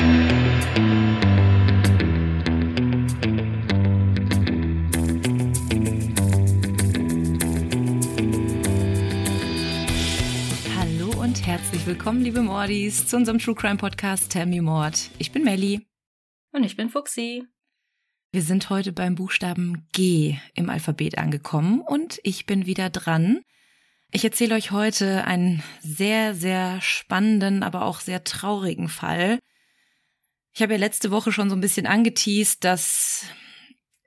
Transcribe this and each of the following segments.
Hallo und herzlich willkommen, liebe Mordis, zu unserem True Crime Podcast Tell Me Mord. Ich bin Melly. Und ich bin Fuxi. Wir sind heute beim Buchstaben G im Alphabet angekommen und ich bin wieder dran. Ich erzähle euch heute einen sehr, sehr spannenden, aber auch sehr traurigen Fall. Ich habe ja letzte Woche schon so ein bisschen angeteased, dass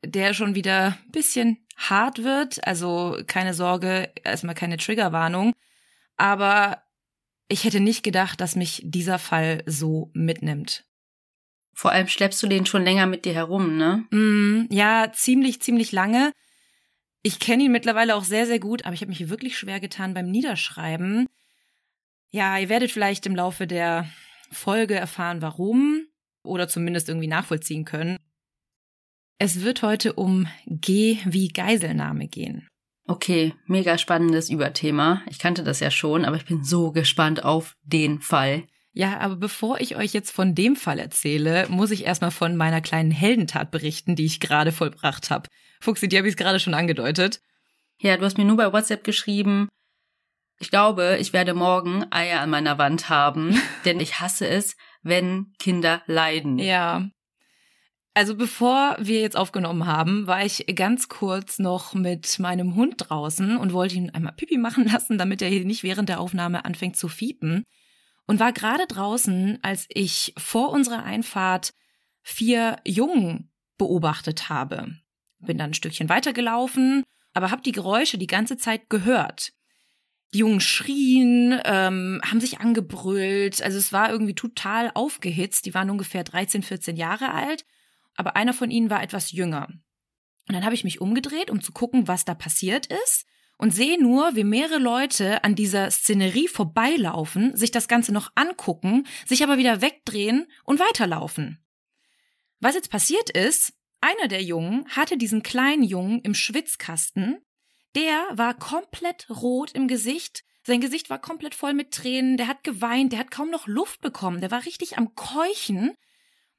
der schon wieder ein bisschen hart wird. Also keine Sorge, erstmal keine Triggerwarnung. Aber ich hätte nicht gedacht, dass mich dieser Fall so mitnimmt. Vor allem schleppst du den schon länger mit dir herum, ne? Mm, ja, ziemlich, ziemlich lange. Ich kenne ihn mittlerweile auch sehr, sehr gut, aber ich habe mich wirklich schwer getan beim Niederschreiben. Ja, ihr werdet vielleicht im Laufe der Folge erfahren, warum oder zumindest irgendwie nachvollziehen können. Es wird heute um G wie Geiselnahme gehen. Okay, mega spannendes Überthema. Ich kannte das ja schon, aber ich bin so gespannt auf den Fall. Ja, aber bevor ich euch jetzt von dem Fall erzähle, muss ich erstmal von meiner kleinen Heldentat berichten, die ich gerade vollbracht habe. Fuchsi, die habe ich gerade schon angedeutet. Ja, du hast mir nur bei WhatsApp geschrieben. Ich glaube, ich werde morgen Eier an meiner Wand haben, denn ich hasse es, wenn Kinder leiden. Ja. Also bevor wir jetzt aufgenommen haben, war ich ganz kurz noch mit meinem Hund draußen und wollte ihn einmal Pipi machen lassen, damit er hier nicht während der Aufnahme anfängt zu fiepen und war gerade draußen, als ich vor unserer Einfahrt vier Jungen beobachtet habe. Bin dann ein Stückchen weitergelaufen, aber habe die Geräusche die ganze Zeit gehört. Die Jungen schrien, ähm, haben sich angebrüllt, also es war irgendwie total aufgehitzt. Die waren ungefähr 13, 14 Jahre alt, aber einer von ihnen war etwas jünger. Und dann habe ich mich umgedreht, um zu gucken, was da passiert ist und sehe nur, wie mehrere Leute an dieser Szenerie vorbeilaufen, sich das Ganze noch angucken, sich aber wieder wegdrehen und weiterlaufen. Was jetzt passiert ist, einer der Jungen hatte diesen kleinen Jungen im Schwitzkasten, der war komplett rot im Gesicht, sein Gesicht war komplett voll mit Tränen, der hat geweint, der hat kaum noch Luft bekommen, der war richtig am Keuchen.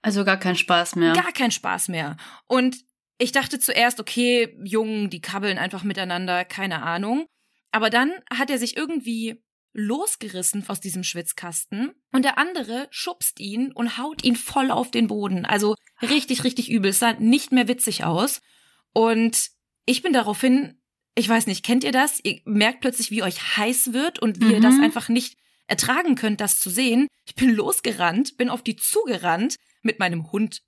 Also gar kein Spaß mehr. Gar kein Spaß mehr. Und ich dachte zuerst, okay, Jungen, die kabbeln einfach miteinander, keine Ahnung. Aber dann hat er sich irgendwie losgerissen aus diesem Schwitzkasten und der andere schubst ihn und haut ihn voll auf den Boden. Also richtig, richtig übel. Es sah nicht mehr witzig aus. Und ich bin daraufhin, ich weiß nicht, kennt ihr das? Ihr merkt plötzlich, wie euch heiß wird und wie mhm. ihr das mhm. einfach nicht ertragen könnt, das zu sehen. Ich bin losgerannt, bin auf die zugerannt mit meinem Hund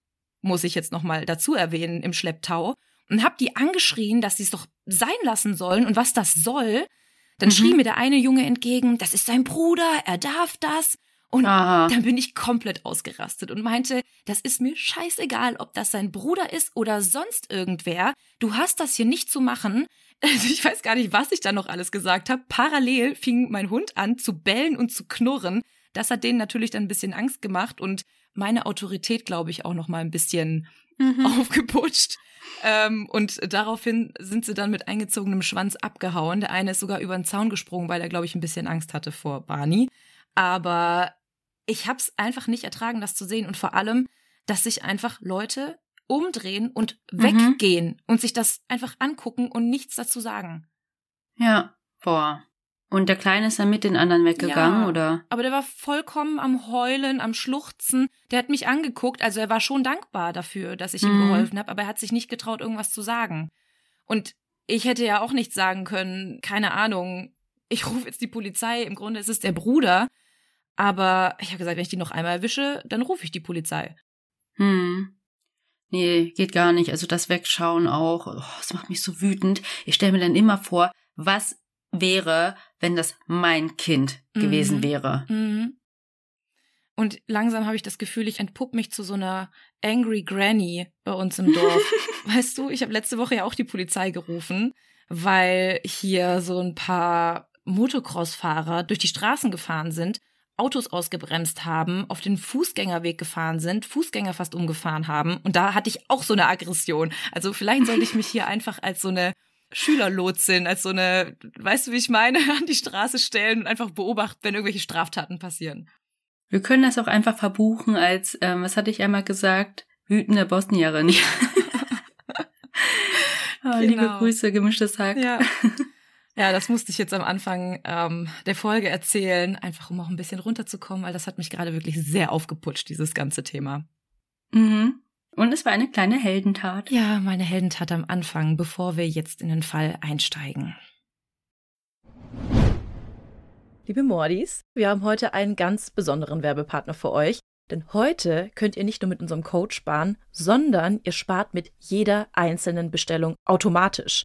muss ich jetzt nochmal dazu erwähnen, im Schlepptau und hab die angeschrien, dass sie es doch sein lassen sollen und was das soll. Dann mhm. schrie mir der eine Junge entgegen, das ist sein Bruder, er darf das. Und Aha. dann bin ich komplett ausgerastet und meinte, das ist mir scheißegal, ob das sein Bruder ist oder sonst irgendwer. Du hast das hier nicht zu machen. Also ich weiß gar nicht, was ich da noch alles gesagt habe. Parallel fing mein Hund an zu bellen und zu knurren. Das hat denen natürlich dann ein bisschen Angst gemacht und meine Autorität, glaube ich, auch noch mal ein bisschen mhm. aufgeputscht. Ähm, und daraufhin sind sie dann mit eingezogenem Schwanz abgehauen. Der eine ist sogar über den Zaun gesprungen, weil er, glaube ich, ein bisschen Angst hatte vor Barney. Aber ich habe es einfach nicht ertragen, das zu sehen. Und vor allem, dass sich einfach Leute umdrehen und mhm. weggehen und sich das einfach angucken und nichts dazu sagen. Ja, boah. Und der Kleine ist dann mit den anderen weggegangen, ja, oder? Aber der war vollkommen am Heulen, am Schluchzen. Der hat mich angeguckt, also er war schon dankbar dafür, dass ich mhm. ihm geholfen habe, aber er hat sich nicht getraut, irgendwas zu sagen. Und ich hätte ja auch nichts sagen können, keine Ahnung. Ich rufe jetzt die Polizei, im Grunde ist es der Bruder. Aber ich habe gesagt, wenn ich die noch einmal erwische, dann rufe ich die Polizei. Hm. Nee, geht gar nicht. Also das Wegschauen auch, oh, das macht mich so wütend. Ich stelle mir dann immer vor, was wäre, wenn das mein Kind mhm. gewesen wäre. Mhm. Und langsam habe ich das Gefühl, ich entpupp mich zu so einer Angry Granny bei uns im Dorf. weißt du, ich habe letzte Woche ja auch die Polizei gerufen, weil hier so ein paar Motocross-Fahrer durch die Straßen gefahren sind, Autos ausgebremst haben, auf den Fußgängerweg gefahren sind, Fußgänger fast umgefahren haben. Und da hatte ich auch so eine Aggression. Also vielleicht sollte ich mich hier einfach als so eine Schülerlotsin, als so eine, weißt du, wie ich meine, an die Straße stellen und einfach beobachten, wenn irgendwelche Straftaten passieren. Wir können das auch einfach verbuchen als, ähm, was hatte ich einmal gesagt, wütende Bosnierin. oh, genau. Liebe Grüße, gemischtes Hack. Ja. Ja, das musste ich jetzt am Anfang ähm, der Folge erzählen, einfach um auch ein bisschen runterzukommen, weil das hat mich gerade wirklich sehr aufgeputscht, dieses ganze Thema. Mhm. Und es war eine kleine Heldentat. Ja, meine Heldentat am Anfang, bevor wir jetzt in den Fall einsteigen. Liebe Mordis, wir haben heute einen ganz besonderen Werbepartner für euch. Denn heute könnt ihr nicht nur mit unserem Code sparen, sondern ihr spart mit jeder einzelnen Bestellung automatisch.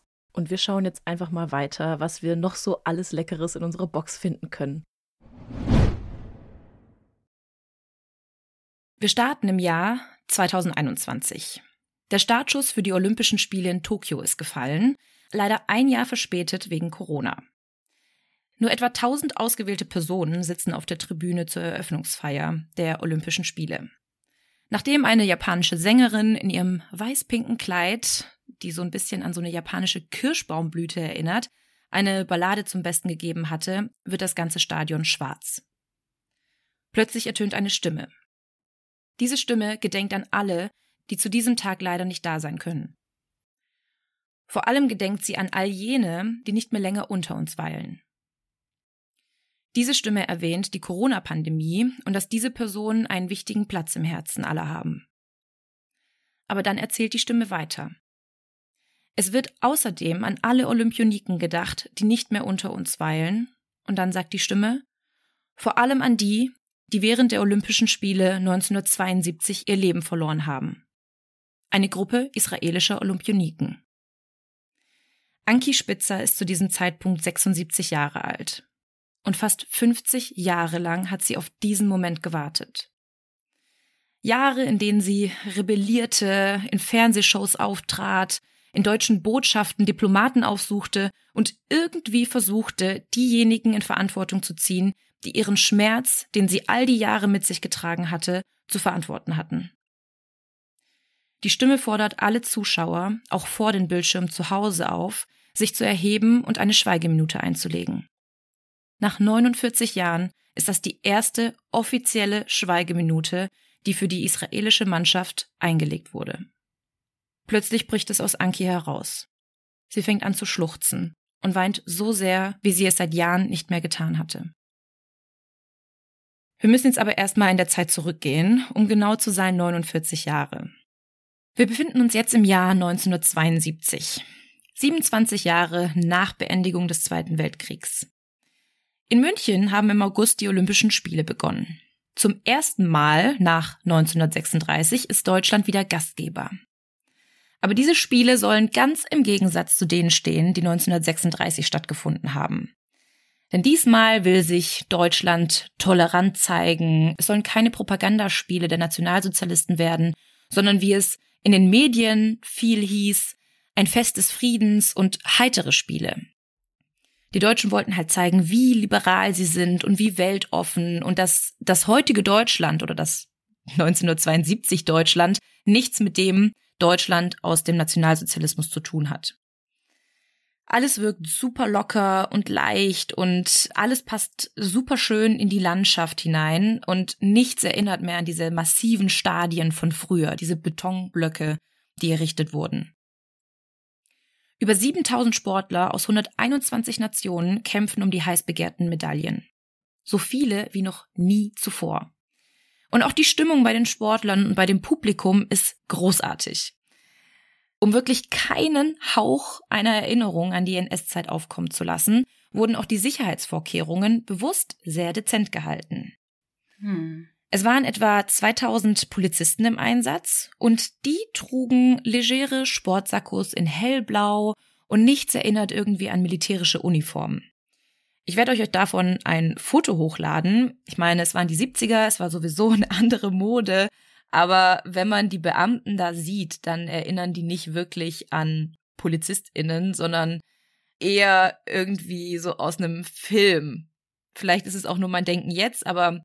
Und wir schauen jetzt einfach mal weiter, was wir noch so alles Leckeres in unserer Box finden können. Wir starten im Jahr 2021. Der Startschuss für die Olympischen Spiele in Tokio ist gefallen leider ein Jahr verspätet wegen Corona. Nur etwa 1000 ausgewählte Personen sitzen auf der Tribüne zur Eröffnungsfeier der Olympischen Spiele. Nachdem eine japanische Sängerin in ihrem weiß-pinken Kleid, die so ein bisschen an so eine japanische Kirschbaumblüte erinnert, eine Ballade zum Besten gegeben hatte, wird das ganze Stadion schwarz. Plötzlich ertönt eine Stimme. Diese Stimme gedenkt an alle, die zu diesem Tag leider nicht da sein können. Vor allem gedenkt sie an all jene, die nicht mehr länger unter uns weilen. Diese Stimme erwähnt die Corona-Pandemie und dass diese Personen einen wichtigen Platz im Herzen aller haben. Aber dann erzählt die Stimme weiter. Es wird außerdem an alle Olympioniken gedacht, die nicht mehr unter uns weilen. Und dann sagt die Stimme, vor allem an die, die während der Olympischen Spiele 1972 ihr Leben verloren haben. Eine Gruppe israelischer Olympioniken. Anki Spitzer ist zu diesem Zeitpunkt 76 Jahre alt. Und fast 50 Jahre lang hat sie auf diesen Moment gewartet. Jahre, in denen sie rebellierte, in Fernsehshows auftrat, in deutschen Botschaften Diplomaten aufsuchte und irgendwie versuchte, diejenigen in Verantwortung zu ziehen, die ihren Schmerz, den sie all die Jahre mit sich getragen hatte, zu verantworten hatten. Die Stimme fordert alle Zuschauer, auch vor den Bildschirmen zu Hause auf, sich zu erheben und eine Schweigeminute einzulegen. Nach 49 Jahren ist das die erste offizielle Schweigeminute, die für die israelische Mannschaft eingelegt wurde. Plötzlich bricht es aus Anki heraus. Sie fängt an zu schluchzen und weint so sehr, wie sie es seit Jahren nicht mehr getan hatte. Wir müssen jetzt aber erstmal in der Zeit zurückgehen, um genau zu sein 49 Jahre. Wir befinden uns jetzt im Jahr 1972, 27 Jahre nach Beendigung des Zweiten Weltkriegs. In München haben im August die Olympischen Spiele begonnen. Zum ersten Mal nach 1936 ist Deutschland wieder Gastgeber. Aber diese Spiele sollen ganz im Gegensatz zu denen stehen, die 1936 stattgefunden haben. Denn diesmal will sich Deutschland tolerant zeigen. Es sollen keine Propagandaspiele der Nationalsozialisten werden, sondern wie es in den Medien viel hieß, ein Fest des Friedens und heitere Spiele. Die Deutschen wollten halt zeigen, wie liberal sie sind und wie weltoffen und dass das heutige Deutschland oder das 1972 Deutschland nichts mit dem Deutschland aus dem Nationalsozialismus zu tun hat. Alles wirkt super locker und leicht und alles passt super schön in die Landschaft hinein und nichts erinnert mehr an diese massiven Stadien von früher, diese Betonblöcke, die errichtet wurden. Über 7000 Sportler aus 121 Nationen kämpfen um die heiß begehrten Medaillen. So viele wie noch nie zuvor. Und auch die Stimmung bei den Sportlern und bei dem Publikum ist großartig. Um wirklich keinen Hauch einer Erinnerung an die NS-Zeit aufkommen zu lassen, wurden auch die Sicherheitsvorkehrungen bewusst sehr dezent gehalten. Hm. Es waren etwa 2000 Polizisten im Einsatz und die trugen legere Sportsackos in hellblau und nichts erinnert irgendwie an militärische Uniformen. Ich werde euch davon ein Foto hochladen. Ich meine, es waren die 70er, es war sowieso eine andere Mode. Aber wenn man die Beamten da sieht, dann erinnern die nicht wirklich an PolizistInnen, sondern eher irgendwie so aus einem Film. Vielleicht ist es auch nur mein Denken jetzt, aber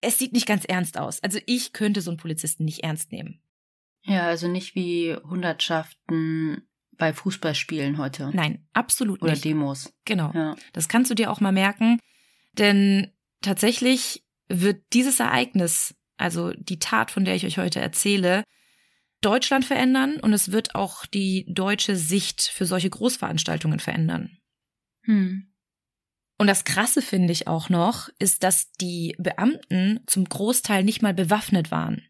es sieht nicht ganz ernst aus. Also ich könnte so einen Polizisten nicht ernst nehmen. Ja, also nicht wie Hundertschaften bei Fußballspielen heute. Nein, absolut Oder nicht. Oder Demos. Genau. Ja. Das kannst du dir auch mal merken, denn tatsächlich wird dieses Ereignis, also die Tat, von der ich euch heute erzähle, Deutschland verändern und es wird auch die deutsche Sicht für solche Großveranstaltungen verändern. Hm. Und das Krasse finde ich auch noch, ist, dass die Beamten zum Großteil nicht mal bewaffnet waren.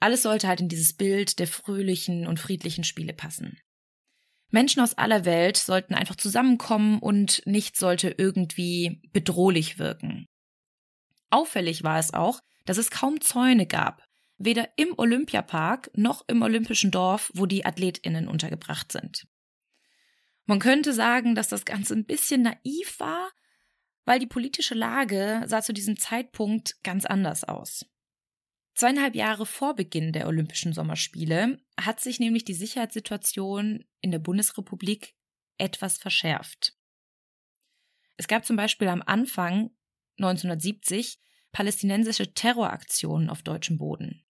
Alles sollte halt in dieses Bild der fröhlichen und friedlichen Spiele passen. Menschen aus aller Welt sollten einfach zusammenkommen und nichts sollte irgendwie bedrohlich wirken. Auffällig war es auch, dass es kaum Zäune gab, weder im Olympiapark noch im Olympischen Dorf, wo die Athletinnen untergebracht sind. Man könnte sagen, dass das Ganze ein bisschen naiv war, weil die politische Lage sah zu diesem Zeitpunkt ganz anders aus. Zweieinhalb Jahre vor Beginn der Olympischen Sommerspiele hat sich nämlich die Sicherheitssituation in der Bundesrepublik etwas verschärft. Es gab zum Beispiel am Anfang 1970 palästinensische Terroraktionen auf deutschem Boden.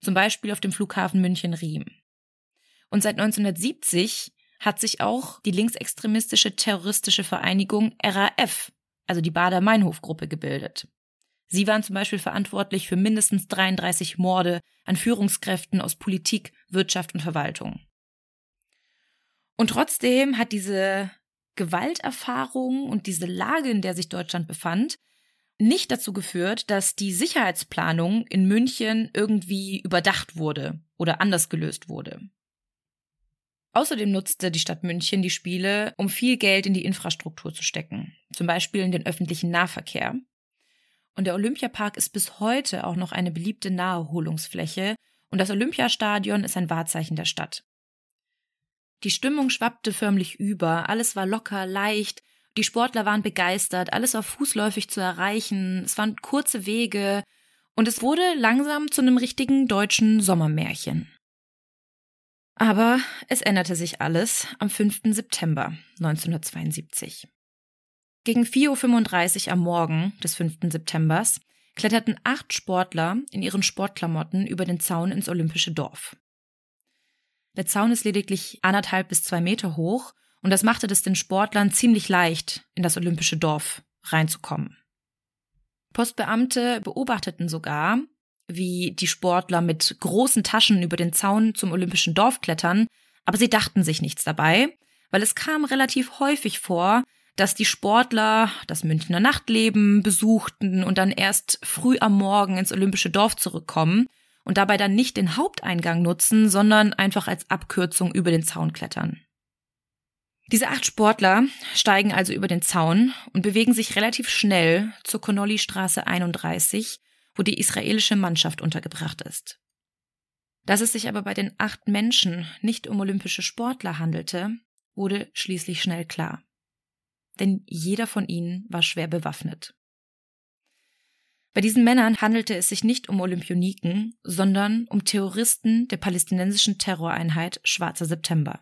Zum Beispiel auf dem Flughafen München-Riem. Und seit 1970 hat sich auch die linksextremistische terroristische Vereinigung RAF, also die Bader-Meinhof-Gruppe, gebildet. Sie waren zum Beispiel verantwortlich für mindestens 33 Morde an Führungskräften aus Politik, Wirtschaft und Verwaltung. Und trotzdem hat diese Gewalterfahrung und diese Lage, in der sich Deutschland befand, nicht dazu geführt, dass die Sicherheitsplanung in München irgendwie überdacht wurde oder anders gelöst wurde. Außerdem nutzte die Stadt München die Spiele, um viel Geld in die Infrastruktur zu stecken, zum Beispiel in den öffentlichen Nahverkehr. Und der Olympiapark ist bis heute auch noch eine beliebte Naherholungsfläche und das Olympiastadion ist ein Wahrzeichen der Stadt. Die Stimmung schwappte förmlich über, alles war locker, leicht, die Sportler waren begeistert, alles war fußläufig zu erreichen, es waren kurze Wege und es wurde langsam zu einem richtigen deutschen Sommermärchen. Aber es änderte sich alles am 5. September 1972. Gegen 4.35 Uhr am Morgen des 5. Septembers kletterten acht Sportler in ihren Sportklamotten über den Zaun ins Olympische Dorf. Der Zaun ist lediglich anderthalb bis zwei Meter hoch und das machte es den Sportlern ziemlich leicht, in das Olympische Dorf reinzukommen. Postbeamte beobachteten sogar, wie die Sportler mit großen Taschen über den Zaun zum Olympischen Dorf klettern, aber sie dachten sich nichts dabei, weil es kam relativ häufig vor, dass die Sportler das Münchner Nachtleben besuchten und dann erst früh am Morgen ins Olympische Dorf zurückkommen und dabei dann nicht den Haupteingang nutzen, sondern einfach als Abkürzung über den Zaun klettern. Diese acht Sportler steigen also über den Zaun und bewegen sich relativ schnell zur Connolly-Straße 31, wo die israelische Mannschaft untergebracht ist. Dass es sich aber bei den acht Menschen nicht um olympische Sportler handelte, wurde schließlich schnell klar. Denn jeder von ihnen war schwer bewaffnet. Bei diesen Männern handelte es sich nicht um Olympioniken, sondern um Terroristen der palästinensischen Terroreinheit Schwarzer September.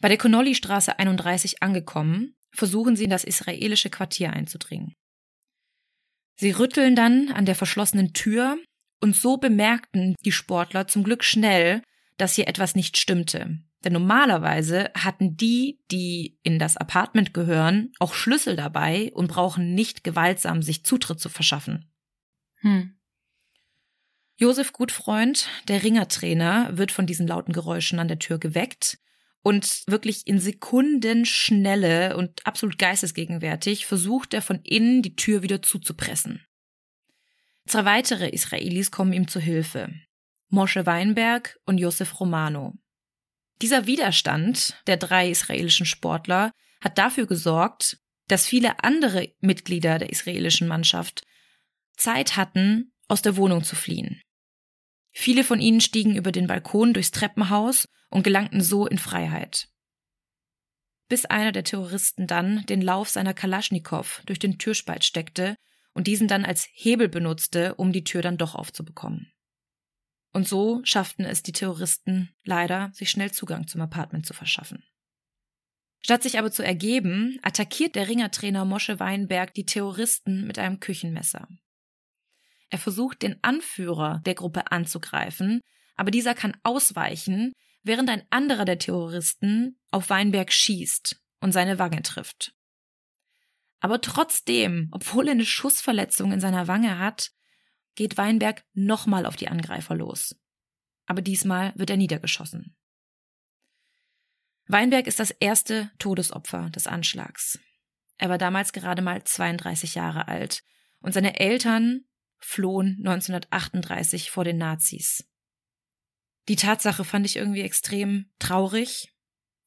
Bei der Connolly-Straße 31 angekommen, versuchen sie in das israelische Quartier einzudringen. Sie rütteln dann an der verschlossenen Tür und so bemerkten die Sportler zum Glück schnell, dass hier etwas nicht stimmte. Denn normalerweise hatten die, die in das Apartment gehören, auch Schlüssel dabei und brauchen nicht gewaltsam sich Zutritt zu verschaffen. Hm. Josef Gutfreund, der Ringertrainer, wird von diesen lauten Geräuschen an der Tür geweckt und wirklich in Sekundenschnelle und absolut geistesgegenwärtig versucht er von innen die Tür wieder zuzupressen. Zwei weitere Israelis kommen ihm zu Hilfe. Moshe Weinberg und Josef Romano. Dieser Widerstand der drei israelischen Sportler hat dafür gesorgt, dass viele andere Mitglieder der israelischen Mannschaft Zeit hatten, aus der Wohnung zu fliehen. Viele von ihnen stiegen über den Balkon durchs Treppenhaus und gelangten so in Freiheit. Bis einer der Terroristen dann den Lauf seiner Kalaschnikow durch den Türspalt steckte und diesen dann als Hebel benutzte, um die Tür dann doch aufzubekommen. Und so schafften es die Terroristen leider, sich schnell Zugang zum Apartment zu verschaffen. Statt sich aber zu ergeben, attackiert der Ringertrainer Mosche Weinberg die Terroristen mit einem Küchenmesser. Er versucht, den Anführer der Gruppe anzugreifen, aber dieser kann ausweichen, während ein anderer der Terroristen auf Weinberg schießt und seine Wange trifft. Aber trotzdem, obwohl er eine Schussverletzung in seiner Wange hat, geht Weinberg nochmal auf die Angreifer los. Aber diesmal wird er niedergeschossen. Weinberg ist das erste Todesopfer des Anschlags. Er war damals gerade mal 32 Jahre alt und seine Eltern flohen 1938 vor den Nazis. Die Tatsache fand ich irgendwie extrem traurig,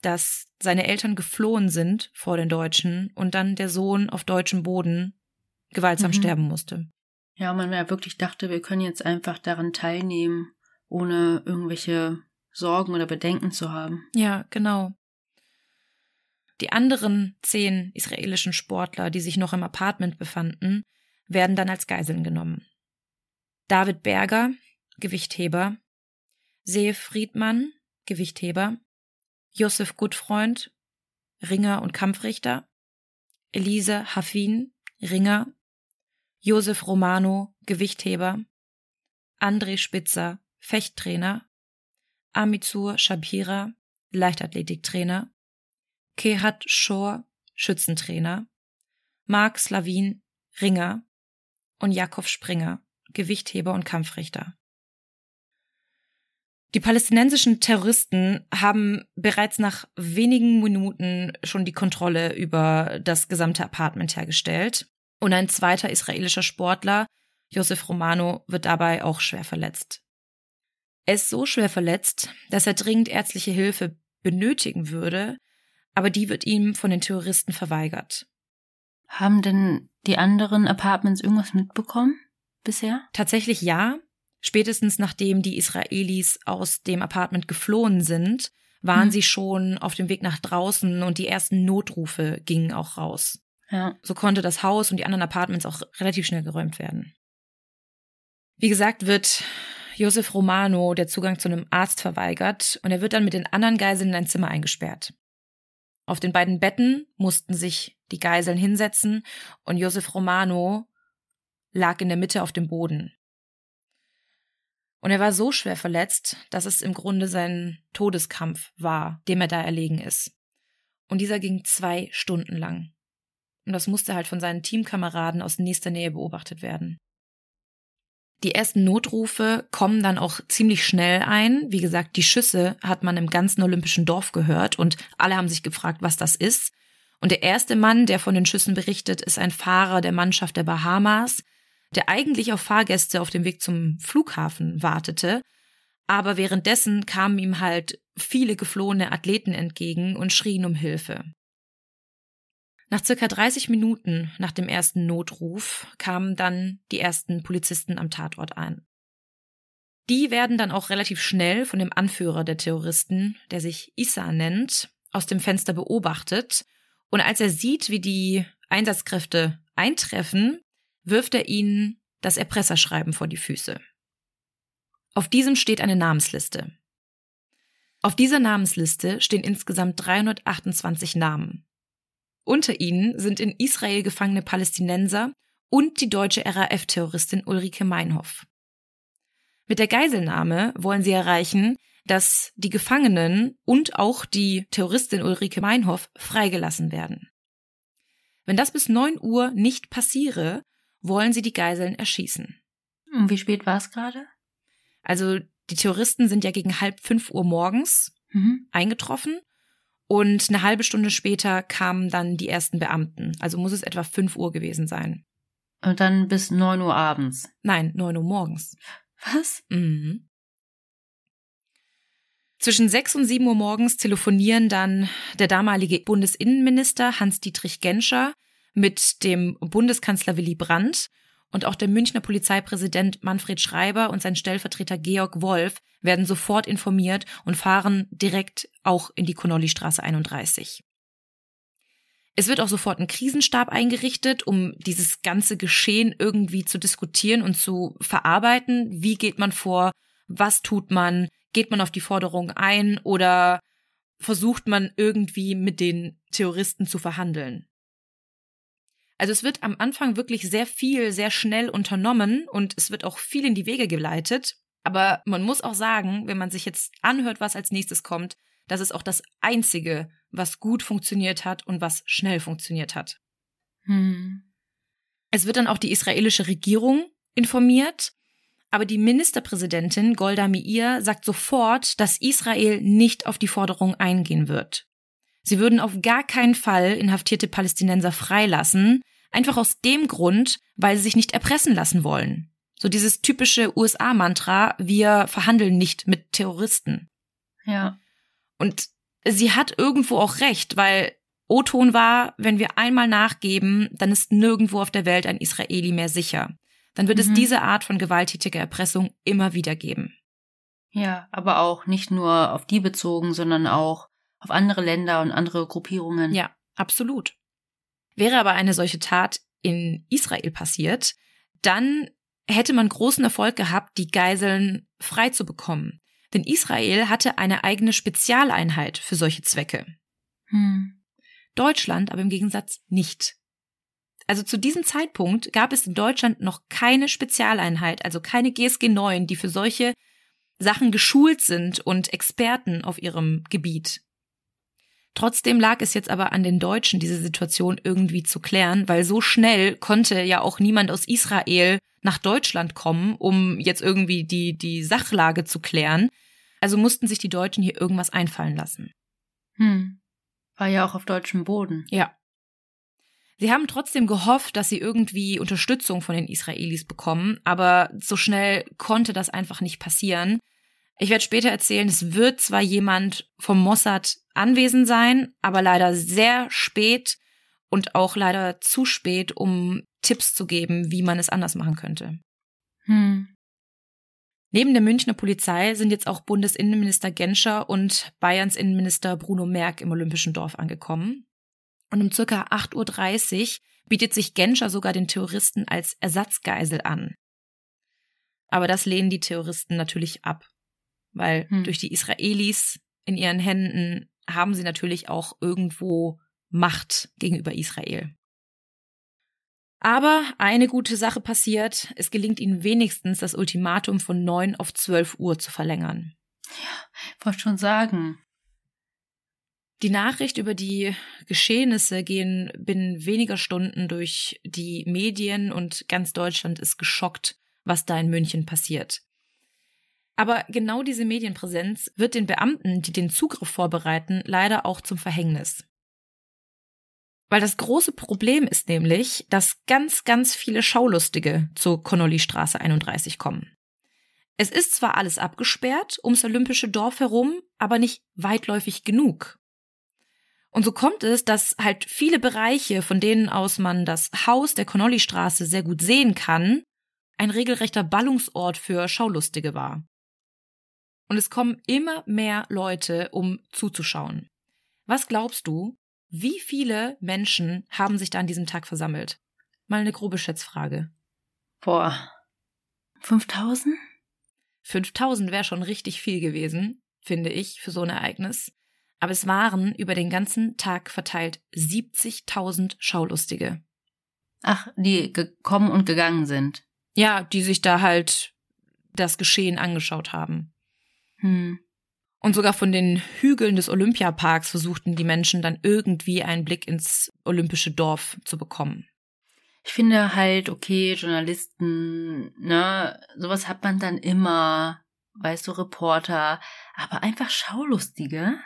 dass seine Eltern geflohen sind vor den Deutschen und dann der Sohn auf deutschem Boden gewaltsam mhm. sterben musste. Ja, man ja wirklich dachte, wir können jetzt einfach daran teilnehmen, ohne irgendwelche Sorgen oder Bedenken zu haben. Ja, genau. Die anderen zehn israelischen Sportler, die sich noch im Apartment befanden, werden dann als Geiseln genommen. David Berger, Gewichtheber, Seef Friedmann, Gewichtheber, Josef Gutfreund, Ringer und Kampfrichter, Elise Hafin, Ringer, Josef Romano, Gewichtheber, André Spitzer, Fechttrainer, Amitsur Shabira, Leichtathletiktrainer, Kehat Shor, Schützentrainer, Mark Slavin, Ringer. Und Jakob Springer, Gewichtheber und Kampfrichter. Die palästinensischen Terroristen haben bereits nach wenigen Minuten schon die Kontrolle über das gesamte Apartment hergestellt und ein zweiter israelischer Sportler, Josef Romano, wird dabei auch schwer verletzt. Er ist so schwer verletzt, dass er dringend ärztliche Hilfe benötigen würde, aber die wird ihm von den Terroristen verweigert. Haben denn die anderen Apartments irgendwas mitbekommen bisher? Tatsächlich ja. Spätestens nachdem die Israelis aus dem Apartment geflohen sind, waren hm. sie schon auf dem Weg nach draußen und die ersten Notrufe gingen auch raus. Ja. So konnte das Haus und die anderen Apartments auch relativ schnell geräumt werden. Wie gesagt, wird Josef Romano der Zugang zu einem Arzt verweigert und er wird dann mit den anderen Geiseln in ein Zimmer eingesperrt. Auf den beiden Betten mussten sich die Geiseln hinsetzen und Josef Romano lag in der Mitte auf dem Boden. Und er war so schwer verletzt, dass es im Grunde sein Todeskampf war, dem er da erlegen ist. Und dieser ging zwei Stunden lang. Und das musste halt von seinen Teamkameraden aus nächster Nähe beobachtet werden. Die ersten Notrufe kommen dann auch ziemlich schnell ein. Wie gesagt, die Schüsse hat man im ganzen olympischen Dorf gehört und alle haben sich gefragt, was das ist. Und der erste Mann, der von den Schüssen berichtet, ist ein Fahrer der Mannschaft der Bahamas, der eigentlich auf Fahrgäste auf dem Weg zum Flughafen wartete. Aber währenddessen kamen ihm halt viele geflohene Athleten entgegen und schrien um Hilfe. Nach circa 30 Minuten nach dem ersten Notruf kamen dann die ersten Polizisten am Tatort ein. Die werden dann auch relativ schnell von dem Anführer der Terroristen, der sich Issa nennt, aus dem Fenster beobachtet. Und als er sieht, wie die Einsatzkräfte eintreffen, wirft er ihnen das Erpresserschreiben vor die Füße. Auf diesem steht eine Namensliste. Auf dieser Namensliste stehen insgesamt 328 Namen. Unter ihnen sind in Israel gefangene Palästinenser und die deutsche RAF-Terroristin Ulrike Meinhoff. Mit der Geiselnahme wollen sie erreichen, dass die Gefangenen und auch die Terroristin Ulrike Meinhoff freigelassen werden. Wenn das bis 9 Uhr nicht passiere, wollen sie die Geiseln erschießen. Und wie spät war es gerade? Also die Terroristen sind ja gegen halb fünf Uhr morgens mhm. eingetroffen und eine halbe Stunde später kamen dann die ersten Beamten. Also muss es etwa 5 Uhr gewesen sein. Und dann bis 9 Uhr abends? Nein, 9 Uhr morgens. Was? Mhm. Zwischen 6 und 7 Uhr morgens telefonieren dann der damalige Bundesinnenminister Hans-Dietrich Genscher mit dem Bundeskanzler Willy Brandt und auch der Münchner Polizeipräsident Manfred Schreiber und sein Stellvertreter Georg Wolf werden sofort informiert und fahren direkt auch in die Connolly-Straße 31. Es wird auch sofort ein Krisenstab eingerichtet, um dieses ganze Geschehen irgendwie zu diskutieren und zu verarbeiten. Wie geht man vor? Was tut man? Geht man auf die Forderung ein oder versucht man irgendwie mit den Terroristen zu verhandeln? Also es wird am Anfang wirklich sehr viel, sehr schnell unternommen und es wird auch viel in die Wege geleitet. Aber man muss auch sagen, wenn man sich jetzt anhört, was als nächstes kommt, das ist auch das Einzige, was gut funktioniert hat und was schnell funktioniert hat. Hm. Es wird dann auch die israelische Regierung informiert, aber die Ministerpräsidentin Golda Meir sagt sofort, dass Israel nicht auf die Forderung eingehen wird. Sie würden auf gar keinen Fall inhaftierte Palästinenser freilassen, einfach aus dem Grund, weil sie sich nicht erpressen lassen wollen. So dieses typische USA-Mantra, wir verhandeln nicht mit Terroristen. Ja. Und sie hat irgendwo auch recht, weil O-Ton war, wenn wir einmal nachgeben, dann ist nirgendwo auf der Welt ein Israeli mehr sicher. Dann wird mhm. es diese Art von gewalttätiger Erpressung immer wieder geben. Ja, aber auch nicht nur auf die bezogen, sondern auch auf andere Länder und andere Gruppierungen. Ja, absolut. Wäre aber eine solche Tat in Israel passiert, dann hätte man großen Erfolg gehabt, die Geiseln frei zu bekommen. Denn Israel hatte eine eigene Spezialeinheit für solche Zwecke. Hm. Deutschland aber im Gegensatz nicht. Also zu diesem Zeitpunkt gab es in Deutschland noch keine Spezialeinheit, also keine GSG 9, die für solche Sachen geschult sind und Experten auf ihrem Gebiet. Trotzdem lag es jetzt aber an den Deutschen, diese Situation irgendwie zu klären, weil so schnell konnte ja auch niemand aus Israel nach Deutschland kommen, um jetzt irgendwie die, die Sachlage zu klären. Also mussten sich die Deutschen hier irgendwas einfallen lassen. Hm. War ja auch auf deutschem Boden. Ja. Sie haben trotzdem gehofft, dass sie irgendwie Unterstützung von den Israelis bekommen, aber so schnell konnte das einfach nicht passieren. Ich werde später erzählen, es wird zwar jemand vom Mossad anwesend sein, aber leider sehr spät und auch leider zu spät, um Tipps zu geben, wie man es anders machen könnte. Hm. Neben der Münchner Polizei sind jetzt auch Bundesinnenminister Genscher und Bayerns Innenminister Bruno Merck im Olympischen Dorf angekommen. Und um circa 8.30 Uhr bietet sich Genscher sogar den Terroristen als Ersatzgeisel an. Aber das lehnen die Terroristen natürlich ab, weil hm. durch die Israelis in ihren Händen haben sie natürlich auch irgendwo Macht gegenüber Israel. Aber eine gute Sache passiert, es gelingt ihnen wenigstens, das Ultimatum von neun auf zwölf Uhr zu verlängern. Ja, wollte schon sagen. Die Nachricht über die Geschehnisse gehen binnen weniger Stunden durch die Medien und ganz Deutschland ist geschockt, was da in München passiert. Aber genau diese Medienpräsenz wird den Beamten, die den Zugriff vorbereiten, leider auch zum Verhängnis. Weil das große Problem ist nämlich, dass ganz, ganz viele Schaulustige zur Connolly-Straße 31 kommen. Es ist zwar alles abgesperrt ums olympische Dorf herum, aber nicht weitläufig genug. Und so kommt es, dass halt viele Bereiche, von denen aus man das Haus der Connolly-Straße sehr gut sehen kann, ein regelrechter Ballungsort für Schaulustige war. Und es kommen immer mehr Leute, um zuzuschauen. Was glaubst du, wie viele Menschen haben sich da an diesem Tag versammelt? Mal eine grobe Schätzfrage. Boah. 5000? 5000 wäre schon richtig viel gewesen, finde ich, für so ein Ereignis. Aber es waren über den ganzen Tag verteilt 70.000 Schaulustige. Ach, die gekommen und gegangen sind. Ja, die sich da halt das Geschehen angeschaut haben. Hm. Und sogar von den Hügeln des Olympiaparks versuchten die Menschen dann irgendwie einen Blick ins olympische Dorf zu bekommen. Ich finde halt, okay, Journalisten, ne, sowas hat man dann immer, weißt du, Reporter, aber einfach Schaulustige.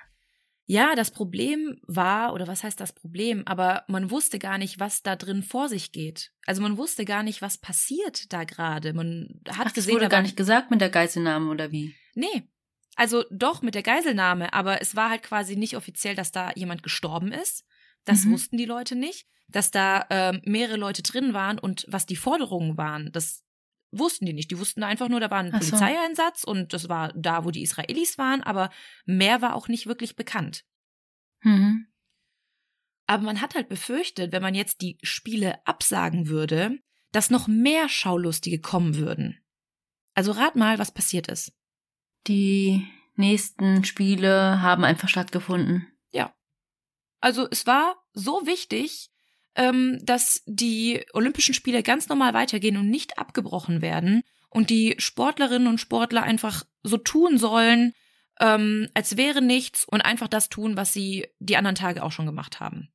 Ja, das Problem war, oder was heißt das Problem, aber man wusste gar nicht, was da drin vor sich geht. Also man wusste gar nicht, was passiert da gerade. Man hat Ach, gesehen, das wurde gar nicht gesagt mit der Geiselnahme oder wie? Nee, also doch mit der Geiselnahme, aber es war halt quasi nicht offiziell, dass da jemand gestorben ist. Das mhm. wussten die Leute nicht. Dass da äh, mehrere Leute drin waren und was die Forderungen waren, das wussten die nicht. Die wussten einfach nur, da war ein Ach Polizeieinsatz so. und das war da, wo die Israelis waren, aber mehr war auch nicht wirklich bekannt. Mhm. Aber man hat halt befürchtet, wenn man jetzt die Spiele absagen würde, dass noch mehr Schaulustige kommen würden. Also rat mal, was passiert ist. Die nächsten Spiele haben einfach stattgefunden. Ja. Also es war so wichtig, ähm, dass die Olympischen Spiele ganz normal weitergehen und nicht abgebrochen werden und die Sportlerinnen und Sportler einfach so tun sollen, ähm, als wäre nichts und einfach das tun, was sie die anderen Tage auch schon gemacht haben.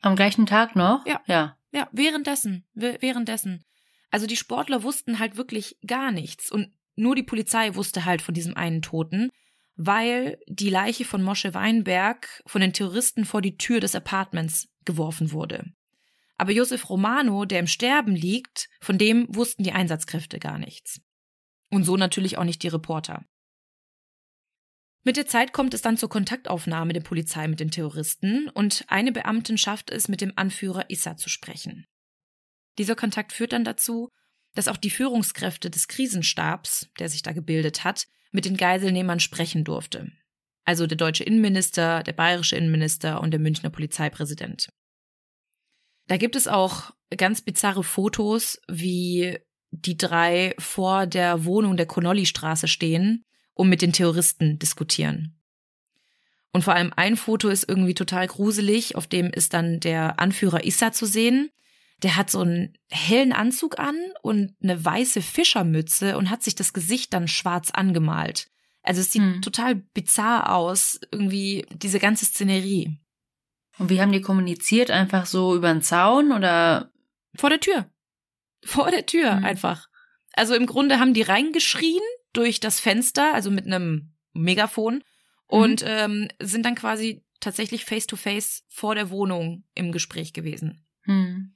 Am gleichen Tag noch? Ja. Ja. Ja, währenddessen. Währenddessen. Also die Sportler wussten halt wirklich gar nichts und nur die Polizei wusste halt von diesem einen Toten, weil die Leiche von Mosche Weinberg von den Terroristen vor die Tür des Apartments geworfen wurde. Aber Josef Romano, der im Sterben liegt, von dem wussten die Einsatzkräfte gar nichts. Und so natürlich auch nicht die Reporter. Mit der Zeit kommt es dann zur Kontaktaufnahme der Polizei mit den Terroristen und eine Beamtin schafft es, mit dem Anführer Issa zu sprechen. Dieser Kontakt führt dann dazu, dass auch die Führungskräfte des Krisenstabs, der sich da gebildet hat, mit den Geiselnehmern sprechen durfte. Also der deutsche Innenminister, der bayerische Innenminister und der Münchner Polizeipräsident. Da gibt es auch ganz bizarre Fotos, wie die drei vor der Wohnung der Connolly-Straße stehen, um mit den Terroristen diskutieren. Und vor allem ein Foto ist irgendwie total gruselig, auf dem ist dann der Anführer Issa zu sehen, der hat so einen hellen Anzug an und eine weiße Fischermütze und hat sich das Gesicht dann schwarz angemalt. Also es sieht hm. total bizarr aus, irgendwie diese ganze Szenerie. Und wie haben die kommuniziert? Einfach so über den Zaun oder? Vor der Tür. Vor der Tür hm. einfach. Also im Grunde haben die reingeschrien durch das Fenster, also mit einem Megafon und mhm. ähm, sind dann quasi tatsächlich face to face vor der Wohnung im Gespräch gewesen. Mhm.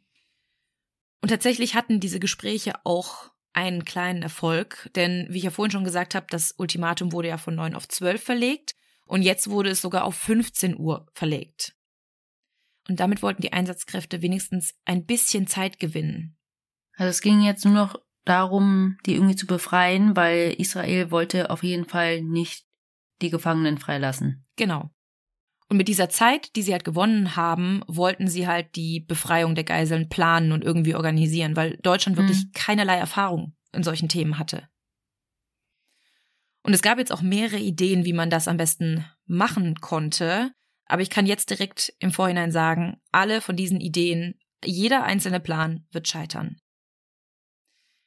Und tatsächlich hatten diese Gespräche auch einen kleinen Erfolg, denn wie ich ja vorhin schon gesagt habe, das Ultimatum wurde ja von 9 auf 12 verlegt und jetzt wurde es sogar auf 15 Uhr verlegt. Und damit wollten die Einsatzkräfte wenigstens ein bisschen Zeit gewinnen. Also es ging jetzt nur noch darum, die irgendwie zu befreien, weil Israel wollte auf jeden Fall nicht die Gefangenen freilassen. Genau. Und mit dieser Zeit, die sie halt gewonnen haben, wollten sie halt die Befreiung der Geiseln planen und irgendwie organisieren, weil Deutschland wirklich mhm. keinerlei Erfahrung in solchen Themen hatte. Und es gab jetzt auch mehrere Ideen, wie man das am besten machen konnte. Aber ich kann jetzt direkt im Vorhinein sagen, alle von diesen Ideen, jeder einzelne Plan wird scheitern.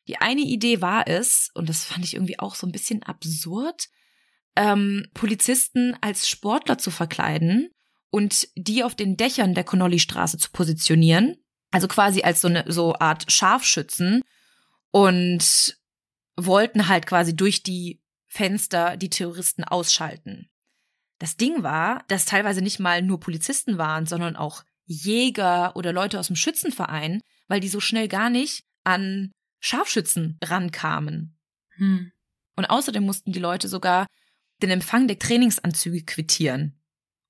Die eine Idee war es, und das fand ich irgendwie auch so ein bisschen absurd, ähm, Polizisten als Sportler zu verkleiden und die auf den Dächern der Connolly-Straße zu positionieren. Also quasi als so eine so Art Scharfschützen und wollten halt quasi durch die Fenster die Terroristen ausschalten. Das Ding war, dass teilweise nicht mal nur Polizisten waren, sondern auch Jäger oder Leute aus dem Schützenverein, weil die so schnell gar nicht an Scharfschützen rankamen. Hm. Und außerdem mussten die Leute sogar den Empfang der Trainingsanzüge quittieren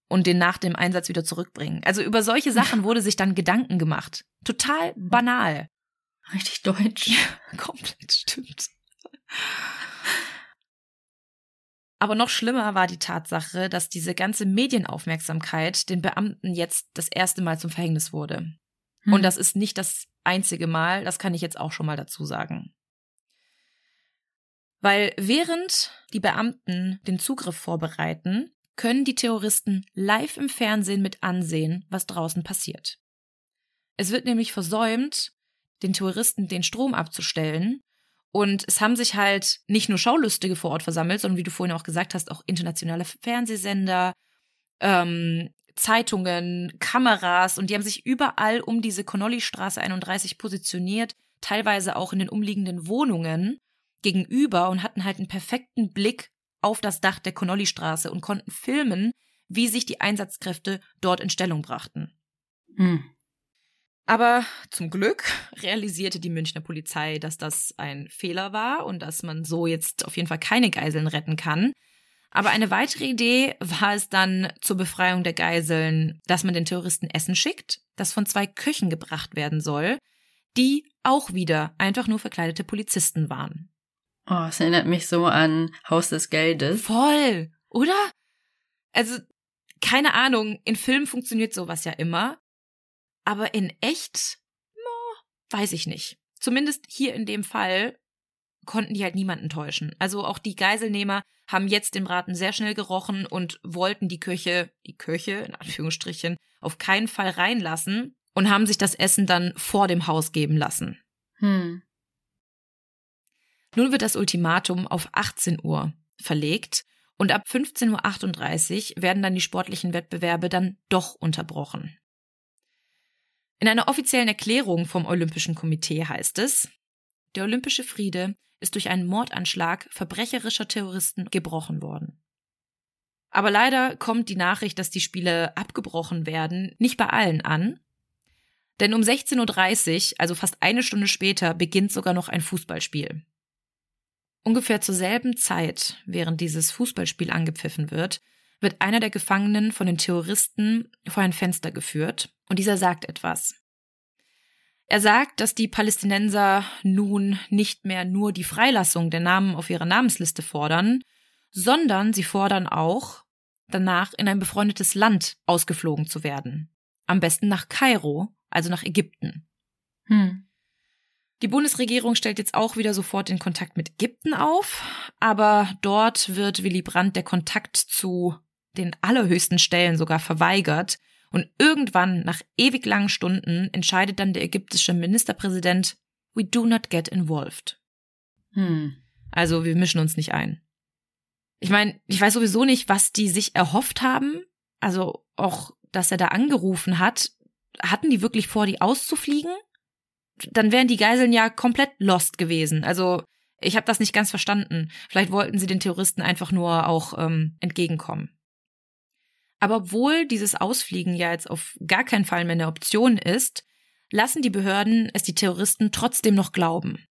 und den nach dem Einsatz wieder zurückbringen. Also über solche Sachen wurde sich dann Gedanken gemacht. Total banal. Richtig deutsch. Ja, komplett stimmt. Aber noch schlimmer war die Tatsache, dass diese ganze Medienaufmerksamkeit den Beamten jetzt das erste Mal zum Verhängnis wurde. Hm. Und das ist nicht das einzige Mal, das kann ich jetzt auch schon mal dazu sagen. Weil während die Beamten den Zugriff vorbereiten, können die Terroristen live im Fernsehen mit ansehen, was draußen passiert. Es wird nämlich versäumt, den Terroristen den Strom abzustellen. Und es haben sich halt nicht nur Schaulustige vor Ort versammelt, sondern wie du vorhin auch gesagt hast, auch internationale Fernsehsender, ähm, Zeitungen, Kameras und die haben sich überall um diese Connolly-Straße 31 positioniert, teilweise auch in den umliegenden Wohnungen gegenüber und hatten halt einen perfekten Blick auf das Dach der Connolly-Straße und konnten filmen, wie sich die Einsatzkräfte dort in Stellung brachten. Hm. Aber zum Glück realisierte die Münchner Polizei, dass das ein Fehler war und dass man so jetzt auf jeden Fall keine Geiseln retten kann. Aber eine weitere Idee war es dann zur Befreiung der Geiseln, dass man den Terroristen Essen schickt, das von zwei Köchen gebracht werden soll, die auch wieder einfach nur verkleidete Polizisten waren. Oh, es erinnert mich so an Haus des Geldes. Voll, oder? Also, keine Ahnung, in Filmen funktioniert sowas ja immer. Aber in echt, no, weiß ich nicht. Zumindest hier in dem Fall konnten die halt niemanden täuschen. Also auch die Geiselnehmer haben jetzt den Braten sehr schnell gerochen und wollten die Köche, die Köche in Anführungsstrichen, auf keinen Fall reinlassen und haben sich das Essen dann vor dem Haus geben lassen. Hm. Nun wird das Ultimatum auf 18 Uhr verlegt und ab 15.38 Uhr werden dann die sportlichen Wettbewerbe dann doch unterbrochen. In einer offiziellen Erklärung vom Olympischen Komitee heißt es, der olympische Friede ist durch einen Mordanschlag verbrecherischer Terroristen gebrochen worden. Aber leider kommt die Nachricht, dass die Spiele abgebrochen werden, nicht bei allen an. Denn um 16.30 Uhr, also fast eine Stunde später, beginnt sogar noch ein Fußballspiel. Ungefähr zur selben Zeit, während dieses Fußballspiel angepfiffen wird, wird einer der Gefangenen von den Terroristen vor ein Fenster geführt und dieser sagt etwas. Er sagt, dass die Palästinenser nun nicht mehr nur die Freilassung der Namen auf ihrer Namensliste fordern, sondern sie fordern auch, danach in ein befreundetes Land ausgeflogen zu werden. Am besten nach Kairo, also nach Ägypten. Hm. Die Bundesregierung stellt jetzt auch wieder sofort den Kontakt mit Ägypten auf, aber dort wird Willy Brandt der Kontakt zu den allerhöchsten Stellen sogar verweigert. Und irgendwann, nach ewig langen Stunden, entscheidet dann der ägyptische Ministerpräsident, we do not get involved. Hm. Also wir mischen uns nicht ein. Ich meine, ich weiß sowieso nicht, was die sich erhofft haben. Also auch, dass er da angerufen hat. Hatten die wirklich vor, die auszufliegen? Dann wären die Geiseln ja komplett lost gewesen. Also ich habe das nicht ganz verstanden. Vielleicht wollten sie den Terroristen einfach nur auch ähm, entgegenkommen. Aber obwohl dieses Ausfliegen ja jetzt auf gar keinen Fall mehr eine Option ist, lassen die Behörden es die Terroristen trotzdem noch glauben.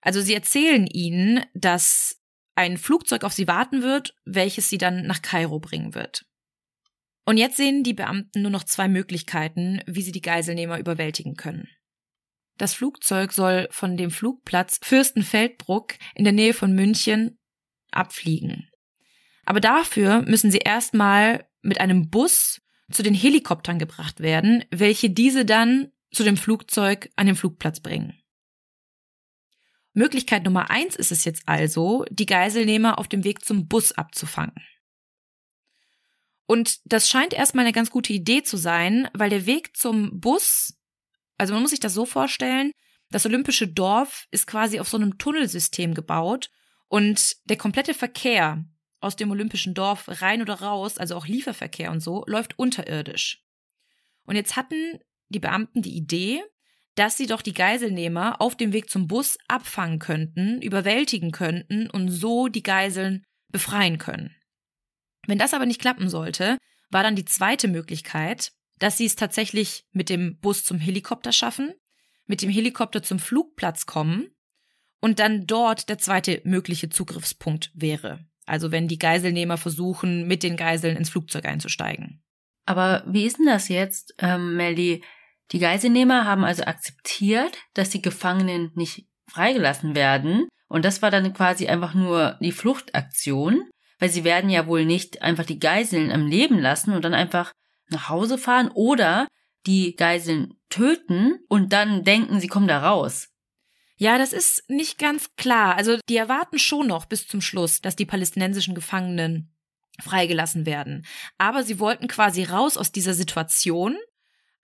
Also sie erzählen ihnen, dass ein Flugzeug auf sie warten wird, welches sie dann nach Kairo bringen wird. Und jetzt sehen die Beamten nur noch zwei Möglichkeiten, wie sie die Geiselnehmer überwältigen können. Das Flugzeug soll von dem Flugplatz Fürstenfeldbruck in der Nähe von München abfliegen. Aber dafür müssen sie erstmal mit einem Bus zu den Helikoptern gebracht werden, welche diese dann zu dem Flugzeug an den Flugplatz bringen. Möglichkeit Nummer eins ist es jetzt also, die Geiselnehmer auf dem Weg zum Bus abzufangen. Und das scheint erstmal eine ganz gute Idee zu sein, weil der Weg zum Bus, also man muss sich das so vorstellen, das olympische Dorf ist quasi auf so einem Tunnelsystem gebaut und der komplette Verkehr aus dem olympischen Dorf rein oder raus, also auch Lieferverkehr und so, läuft unterirdisch. Und jetzt hatten die Beamten die Idee, dass sie doch die Geiselnehmer auf dem Weg zum Bus abfangen könnten, überwältigen könnten und so die Geiseln befreien können. Wenn das aber nicht klappen sollte, war dann die zweite Möglichkeit, dass sie es tatsächlich mit dem Bus zum Helikopter schaffen, mit dem Helikopter zum Flugplatz kommen und dann dort der zweite mögliche Zugriffspunkt wäre. Also wenn die Geiselnehmer versuchen, mit den Geiseln ins Flugzeug einzusteigen. Aber wie ist denn das jetzt, ähm, Melly? Die Geiselnehmer haben also akzeptiert, dass die Gefangenen nicht freigelassen werden. Und das war dann quasi einfach nur die Fluchtaktion, weil sie werden ja wohl nicht einfach die Geiseln am Leben lassen und dann einfach nach Hause fahren oder die Geiseln töten und dann denken, sie kommen da raus. Ja, das ist nicht ganz klar. Also die erwarten schon noch bis zum Schluss, dass die palästinensischen Gefangenen freigelassen werden. Aber sie wollten quasi raus aus dieser Situation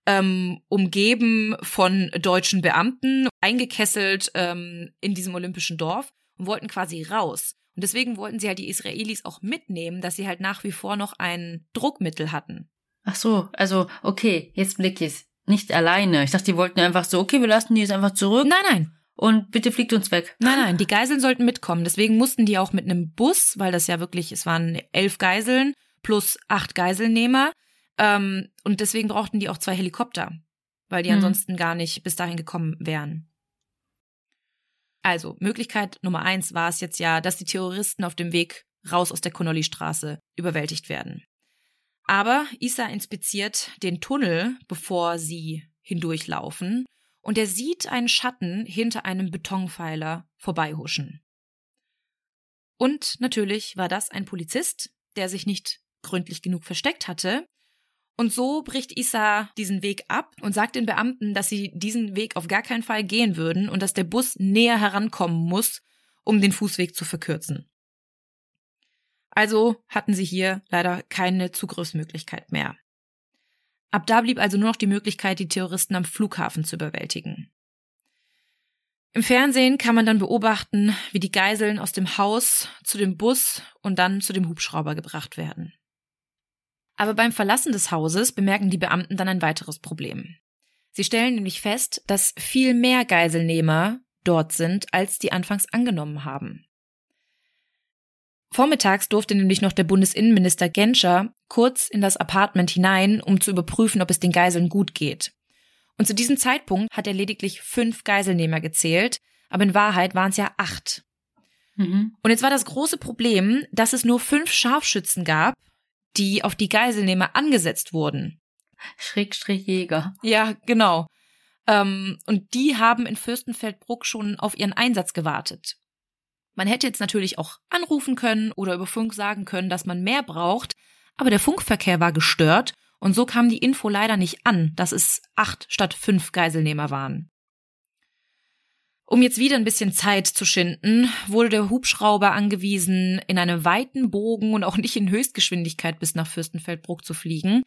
ähm, umgeben von deutschen Beamten, eingekesselt ähm, in diesem olympischen Dorf und wollten quasi raus. Und deswegen wollten sie halt die Israelis auch mitnehmen, dass sie halt nach wie vor noch ein Druckmittel hatten. Ach so, also okay, jetzt blick ich's. Nicht alleine. Ich dachte, die wollten einfach so, okay, wir lassen die jetzt einfach zurück. Nein, nein. Und bitte fliegt uns weg. Nein, nein, die Geiseln sollten mitkommen. Deswegen mussten die auch mit einem Bus, weil das ja wirklich, es waren elf Geiseln plus acht Geiselnehmer, ähm, und deswegen brauchten die auch zwei Helikopter, weil die mhm. ansonsten gar nicht bis dahin gekommen wären. Also, Möglichkeit Nummer eins war es jetzt ja, dass die Terroristen auf dem Weg raus aus der Connolly-Straße überwältigt werden. Aber Isa inspiziert den Tunnel, bevor sie hindurchlaufen, und er sieht einen Schatten hinter einem Betonpfeiler vorbeihuschen. Und natürlich war das ein Polizist, der sich nicht gründlich genug versteckt hatte und so bricht Isa diesen Weg ab und sagt den Beamten, dass sie diesen Weg auf gar keinen Fall gehen würden und dass der Bus näher herankommen muss, um den Fußweg zu verkürzen. Also hatten sie hier leider keine Zugriffsmöglichkeit mehr. Ab da blieb also nur noch die Möglichkeit, die Terroristen am Flughafen zu überwältigen. Im Fernsehen kann man dann beobachten, wie die Geiseln aus dem Haus zu dem Bus und dann zu dem Hubschrauber gebracht werden. Aber beim Verlassen des Hauses bemerken die Beamten dann ein weiteres Problem. Sie stellen nämlich fest, dass viel mehr Geiselnehmer dort sind, als die anfangs angenommen haben. Vormittags durfte nämlich noch der Bundesinnenminister Genscher kurz in das Apartment hinein, um zu überprüfen, ob es den Geiseln gut geht. Und zu diesem Zeitpunkt hat er lediglich fünf Geiselnehmer gezählt, aber in Wahrheit waren es ja acht. Mhm. Und jetzt war das große Problem, dass es nur fünf Scharfschützen gab, die auf die Geiselnehmer angesetzt wurden. Schrägstrich Jäger. Ja, genau. Ähm, und die haben in Fürstenfeldbruck schon auf ihren Einsatz gewartet. Man hätte jetzt natürlich auch anrufen können oder über Funk sagen können, dass man mehr braucht, aber der Funkverkehr war gestört und so kam die Info leider nicht an, dass es acht statt fünf Geiselnehmer waren. Um jetzt wieder ein bisschen Zeit zu schinden, wurde der Hubschrauber angewiesen, in einem weiten Bogen und auch nicht in Höchstgeschwindigkeit bis nach Fürstenfeldbruck zu fliegen.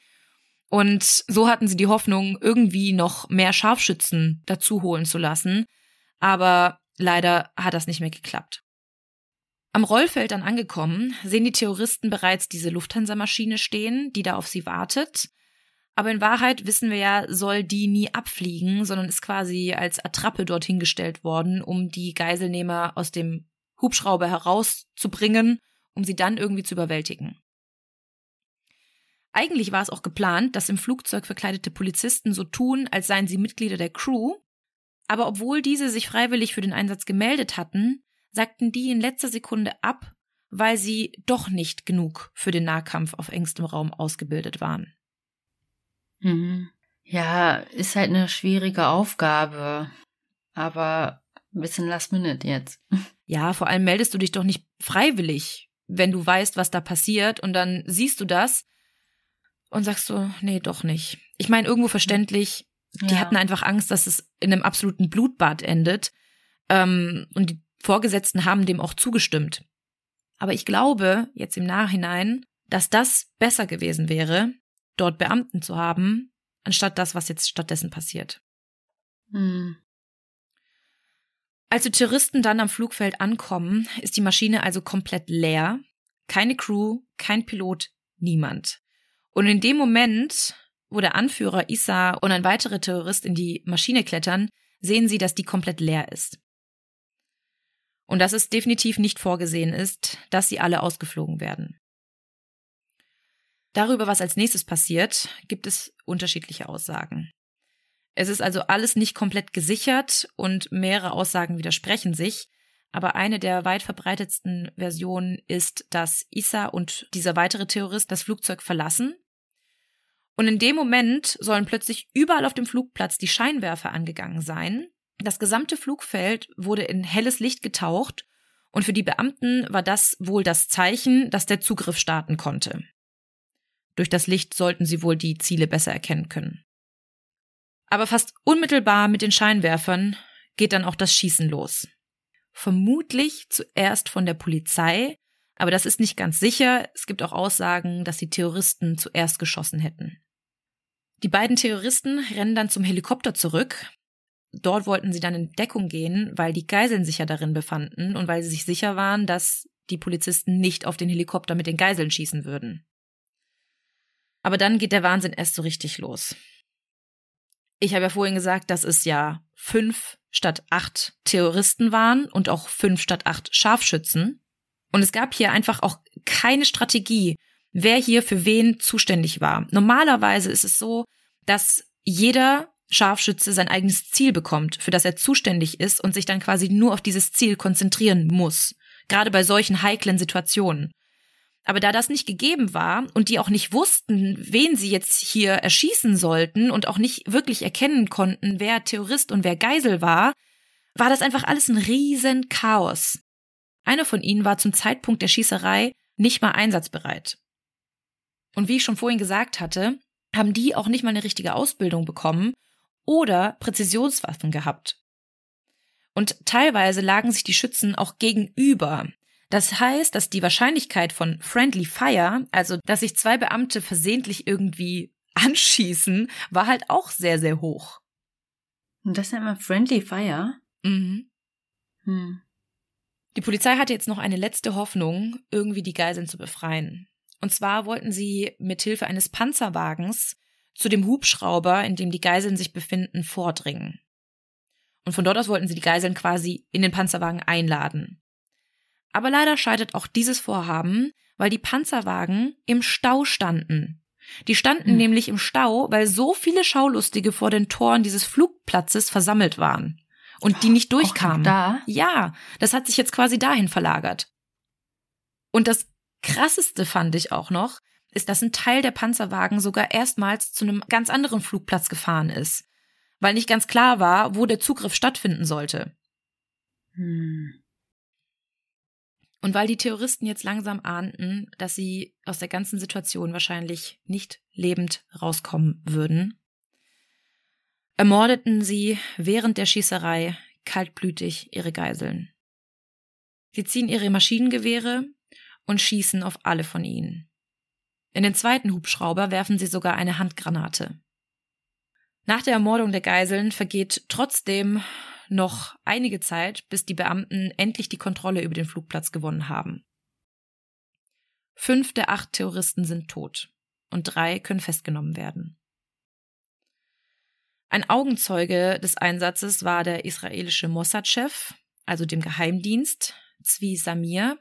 Und so hatten sie die Hoffnung, irgendwie noch mehr Scharfschützen dazu holen zu lassen. Aber leider hat das nicht mehr geklappt. Am Rollfeld dann angekommen, sehen die Terroristen bereits diese Lufthansa-Maschine stehen, die da auf sie wartet. Aber in Wahrheit wissen wir ja, soll die nie abfliegen, sondern ist quasi als Attrappe dorthin gestellt worden, um die Geiselnehmer aus dem Hubschrauber herauszubringen, um sie dann irgendwie zu überwältigen. Eigentlich war es auch geplant, dass im Flugzeug verkleidete Polizisten so tun, als seien sie Mitglieder der Crew, Aber obwohl diese sich freiwillig für den Einsatz gemeldet hatten, sagten die in letzter Sekunde ab, weil sie doch nicht genug für den Nahkampf auf engstem Raum ausgebildet waren. Mhm. Ja, ist halt eine schwierige Aufgabe. Aber ein bisschen last minute jetzt. Ja, vor allem meldest du dich doch nicht freiwillig, wenn du weißt, was da passiert und dann siehst du das und sagst so, nee, doch nicht. Ich meine, irgendwo verständlich, die ja. hatten einfach Angst, dass es in einem absoluten Blutbad endet. Ähm, und die Vorgesetzten haben dem auch zugestimmt. Aber ich glaube, jetzt im Nachhinein, dass das besser gewesen wäre, dort Beamten zu haben, anstatt das, was jetzt stattdessen passiert. Hm. Als die Touristen dann am Flugfeld ankommen, ist die Maschine also komplett leer. Keine Crew, kein Pilot, niemand. Und in dem Moment, wo der Anführer Issa und ein weiterer Terrorist in die Maschine klettern, sehen sie, dass die komplett leer ist. Und dass es definitiv nicht vorgesehen ist, dass sie alle ausgeflogen werden. Darüber, was als nächstes passiert, gibt es unterschiedliche Aussagen. Es ist also alles nicht komplett gesichert und mehrere Aussagen widersprechen sich. Aber eine der weit verbreitetsten Versionen ist, dass Issa und dieser weitere Terrorist das Flugzeug verlassen und in dem Moment sollen plötzlich überall auf dem Flugplatz die Scheinwerfer angegangen sein. Das gesamte Flugfeld wurde in helles Licht getaucht und für die Beamten war das wohl das Zeichen, dass der Zugriff starten konnte. Durch das Licht sollten sie wohl die Ziele besser erkennen können. Aber fast unmittelbar mit den Scheinwerfern geht dann auch das Schießen los. Vermutlich zuerst von der Polizei, aber das ist nicht ganz sicher. Es gibt auch Aussagen, dass die Terroristen zuerst geschossen hätten. Die beiden Terroristen rennen dann zum Helikopter zurück. Dort wollten sie dann in Deckung gehen, weil die Geiseln sich ja darin befanden und weil sie sich sicher waren, dass die Polizisten nicht auf den Helikopter mit den Geiseln schießen würden. Aber dann geht der Wahnsinn erst so richtig los. Ich habe ja vorhin gesagt, dass es ja fünf statt acht Terroristen waren und auch fünf statt acht Scharfschützen. Und es gab hier einfach auch keine Strategie, wer hier für wen zuständig war. Normalerweise ist es so, dass jeder Scharfschütze sein eigenes Ziel bekommt, für das er zuständig ist und sich dann quasi nur auf dieses Ziel konzentrieren muss. Gerade bei solchen heiklen Situationen. Aber da das nicht gegeben war und die auch nicht wussten, wen sie jetzt hier erschießen sollten und auch nicht wirklich erkennen konnten, wer Terrorist und wer Geisel war, war das einfach alles ein riesen Chaos. Einer von ihnen war zum Zeitpunkt der Schießerei nicht mal einsatzbereit. Und wie ich schon vorhin gesagt hatte, haben die auch nicht mal eine richtige Ausbildung bekommen oder Präzisionswaffen gehabt. Und teilweise lagen sich die Schützen auch gegenüber. Das heißt, dass die Wahrscheinlichkeit von Friendly Fire, also dass sich zwei Beamte versehentlich irgendwie anschießen, war halt auch sehr, sehr hoch. Und das nennt man Friendly Fire? Mhm. Hm. Die Polizei hatte jetzt noch eine letzte Hoffnung, irgendwie die Geiseln zu befreien. Und zwar wollten sie mit Hilfe eines Panzerwagens zu dem Hubschrauber, in dem die Geiseln sich befinden, vordringen. Und von dort aus wollten sie die Geiseln quasi in den Panzerwagen einladen. Aber leider scheitert auch dieses Vorhaben, weil die Panzerwagen im Stau standen. Die standen hm. nämlich im Stau, weil so viele Schaulustige vor den Toren dieses Flugplatzes versammelt waren und die nicht durchkamen. da? Ja, das hat sich jetzt quasi dahin verlagert. Und das krasseste fand ich auch noch, ist, dass ein Teil der Panzerwagen sogar erstmals zu einem ganz anderen Flugplatz gefahren ist, weil nicht ganz klar war, wo der Zugriff stattfinden sollte. Hm. Und weil die Terroristen jetzt langsam ahnten, dass sie aus der ganzen Situation wahrscheinlich nicht lebend rauskommen würden, ermordeten sie während der Schießerei kaltblütig ihre Geiseln. Sie ziehen ihre Maschinengewehre und schießen auf alle von ihnen. In den zweiten Hubschrauber werfen sie sogar eine Handgranate. Nach der Ermordung der Geiseln vergeht trotzdem noch einige Zeit, bis die Beamten endlich die Kontrolle über den Flugplatz gewonnen haben. Fünf der acht Terroristen sind tot und drei können festgenommen werden. Ein Augenzeuge des Einsatzes war der israelische Mossad-Chef, also dem Geheimdienst, Zvi Samir,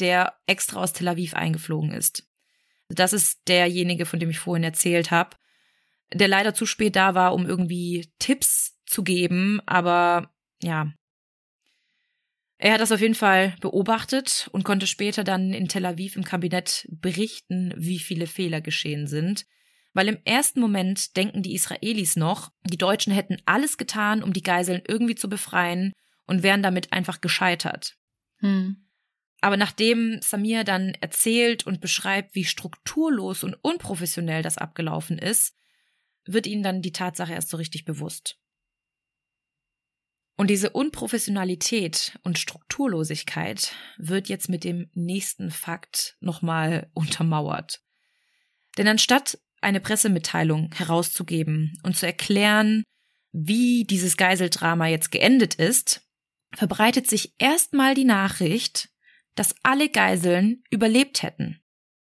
der extra aus Tel Aviv eingeflogen ist. Das ist derjenige, von dem ich vorhin erzählt habe, der leider zu spät da war, um irgendwie Tipps zu geben, aber ja. Er hat das auf jeden Fall beobachtet und konnte später dann in Tel Aviv im Kabinett berichten, wie viele Fehler geschehen sind. Weil im ersten Moment denken die Israelis noch, die Deutschen hätten alles getan, um die Geiseln irgendwie zu befreien und wären damit einfach gescheitert. Hm. Aber nachdem Samir dann erzählt und beschreibt, wie strukturlos und unprofessionell das abgelaufen ist, wird ihnen dann die Tatsache erst so richtig bewusst. Und diese Unprofessionalität und Strukturlosigkeit wird jetzt mit dem nächsten Fakt nochmal untermauert. Denn anstatt eine Pressemitteilung herauszugeben und zu erklären, wie dieses Geiseldrama jetzt geendet ist, verbreitet sich erstmal die Nachricht, dass alle Geiseln überlebt hätten.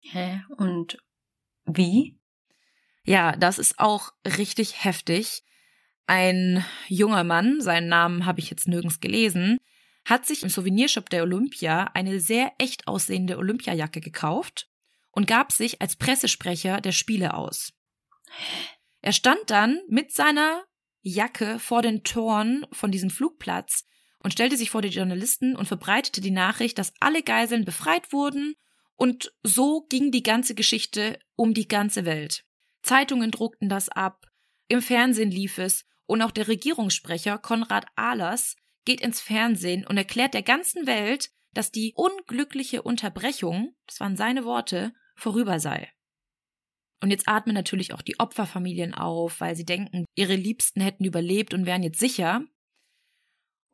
Hä? Und wie? Ja, das ist auch richtig heftig. Ein junger Mann, seinen Namen habe ich jetzt nirgends gelesen, hat sich im Souvenirshop der Olympia eine sehr echt aussehende Olympiajacke gekauft und gab sich als Pressesprecher der Spiele aus. Er stand dann mit seiner Jacke vor den Toren von diesem Flugplatz und stellte sich vor die Journalisten und verbreitete die Nachricht, dass alle Geiseln befreit wurden und so ging die ganze Geschichte um die ganze Welt. Zeitungen druckten das ab, im Fernsehen lief es und auch der Regierungssprecher Konrad Ahlers geht ins Fernsehen und erklärt der ganzen Welt, dass die unglückliche Unterbrechung, das waren seine Worte, vorüber sei. Und jetzt atmen natürlich auch die Opferfamilien auf, weil sie denken, ihre Liebsten hätten überlebt und wären jetzt sicher.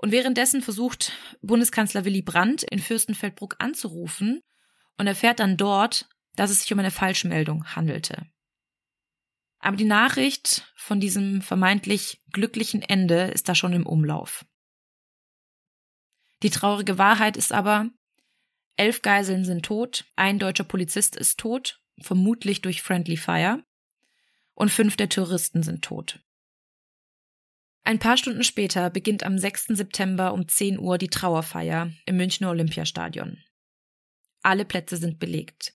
Und währenddessen versucht Bundeskanzler Willy Brandt in Fürstenfeldbruck anzurufen und erfährt dann dort, dass es sich um eine Falschmeldung handelte. Aber die Nachricht von diesem vermeintlich glücklichen Ende ist da schon im Umlauf. Die traurige Wahrheit ist aber, elf Geiseln sind tot, ein deutscher Polizist ist tot, vermutlich durch Friendly Fire, und fünf der Touristen sind tot. Ein paar Stunden später beginnt am 6. September um 10 Uhr die Trauerfeier im Münchner Olympiastadion. Alle Plätze sind belegt.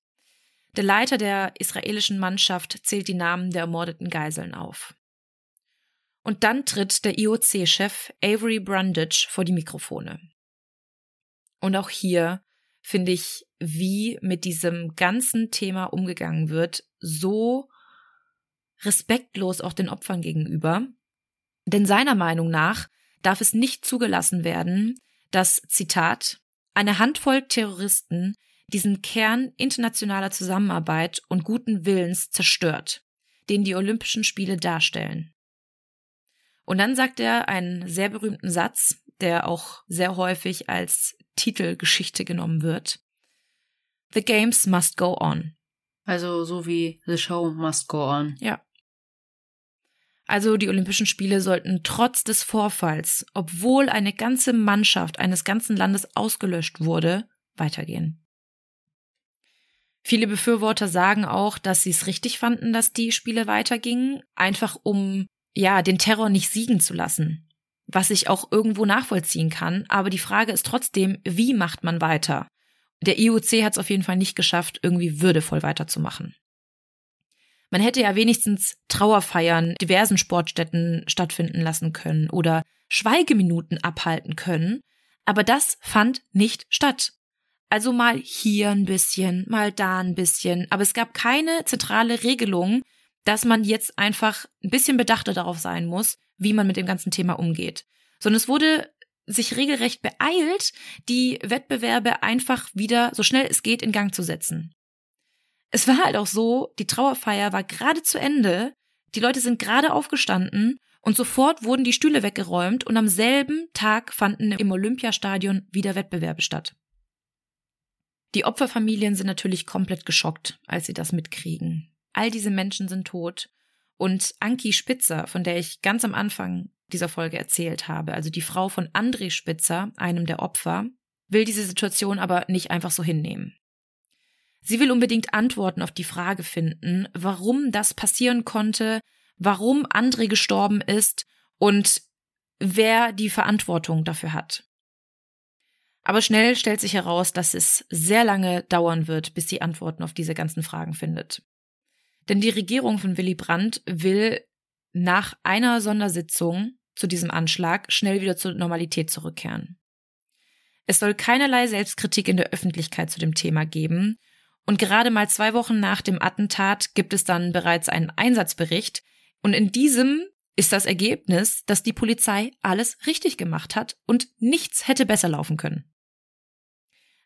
Der Leiter der israelischen Mannschaft zählt die Namen der ermordeten Geiseln auf. Und dann tritt der IOC-Chef Avery Brundage vor die Mikrofone. Und auch hier finde ich, wie mit diesem ganzen Thema umgegangen wird, so respektlos auch den Opfern gegenüber. Denn seiner Meinung nach darf es nicht zugelassen werden, dass, Zitat, eine Handvoll Terroristen diesen Kern internationaler Zusammenarbeit und guten Willens zerstört, den die Olympischen Spiele darstellen. Und dann sagt er einen sehr berühmten Satz, der auch sehr häufig als Titelgeschichte genommen wird. The games must go on. Also so wie The Show must go on. Ja. Also die Olympischen Spiele sollten trotz des Vorfalls, obwohl eine ganze Mannschaft eines ganzen Landes ausgelöscht wurde, weitergehen. Viele Befürworter sagen auch, dass sie es richtig fanden, dass die Spiele weitergingen, einfach um ja den Terror nicht siegen zu lassen, was ich auch irgendwo nachvollziehen kann. Aber die Frage ist trotzdem, wie macht man weiter? Der IOC hat es auf jeden Fall nicht geschafft, irgendwie würdevoll weiterzumachen. Man hätte ja wenigstens Trauerfeiern diversen Sportstätten stattfinden lassen können oder Schweigeminuten abhalten können, aber das fand nicht statt. Also mal hier ein bisschen, mal da ein bisschen, aber es gab keine zentrale Regelung, dass man jetzt einfach ein bisschen bedachter darauf sein muss, wie man mit dem ganzen Thema umgeht. Sondern es wurde sich regelrecht beeilt, die Wettbewerbe einfach wieder so schnell es geht in Gang zu setzen es war halt auch so, die Trauerfeier war gerade zu Ende, die Leute sind gerade aufgestanden und sofort wurden die Stühle weggeräumt und am selben Tag fanden im Olympiastadion wieder Wettbewerbe statt. Die Opferfamilien sind natürlich komplett geschockt, als sie das mitkriegen. All diese Menschen sind tot. Und Anki Spitzer, von der ich ganz am Anfang dieser Folge erzählt habe, also die Frau von André Spitzer, einem der Opfer, will diese Situation aber nicht einfach so hinnehmen. Sie will unbedingt Antworten auf die Frage finden, warum das passieren konnte, warum André gestorben ist und wer die Verantwortung dafür hat. Aber schnell stellt sich heraus, dass es sehr lange dauern wird, bis sie Antworten auf diese ganzen Fragen findet. Denn die Regierung von Willy Brandt will nach einer Sondersitzung zu diesem Anschlag schnell wieder zur Normalität zurückkehren. Es soll keinerlei Selbstkritik in der Öffentlichkeit zu dem Thema geben. Und gerade mal zwei Wochen nach dem Attentat gibt es dann bereits einen Einsatzbericht. Und in diesem ist das Ergebnis, dass die Polizei alles richtig gemacht hat und nichts hätte besser laufen können.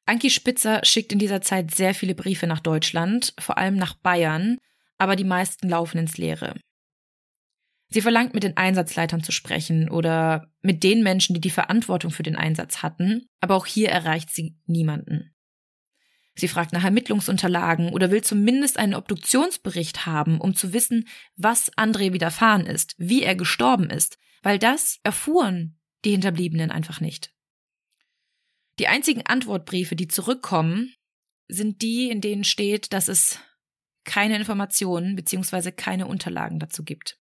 Anki Spitzer schickt in dieser Zeit sehr viele Briefe nach Deutschland, vor allem nach Bayern, aber die meisten laufen ins Leere. Sie verlangt, mit den Einsatzleitern zu sprechen oder mit den Menschen, die die Verantwortung für den Einsatz hatten, aber auch hier erreicht sie niemanden. Sie fragt nach Ermittlungsunterlagen oder will zumindest einen Obduktionsbericht haben, um zu wissen, was André widerfahren ist, wie er gestorben ist, weil das erfuhren die Hinterbliebenen einfach nicht. Die einzigen Antwortbriefe, die zurückkommen, sind die, in denen steht, dass es keine Informationen bzw. keine Unterlagen dazu gibt.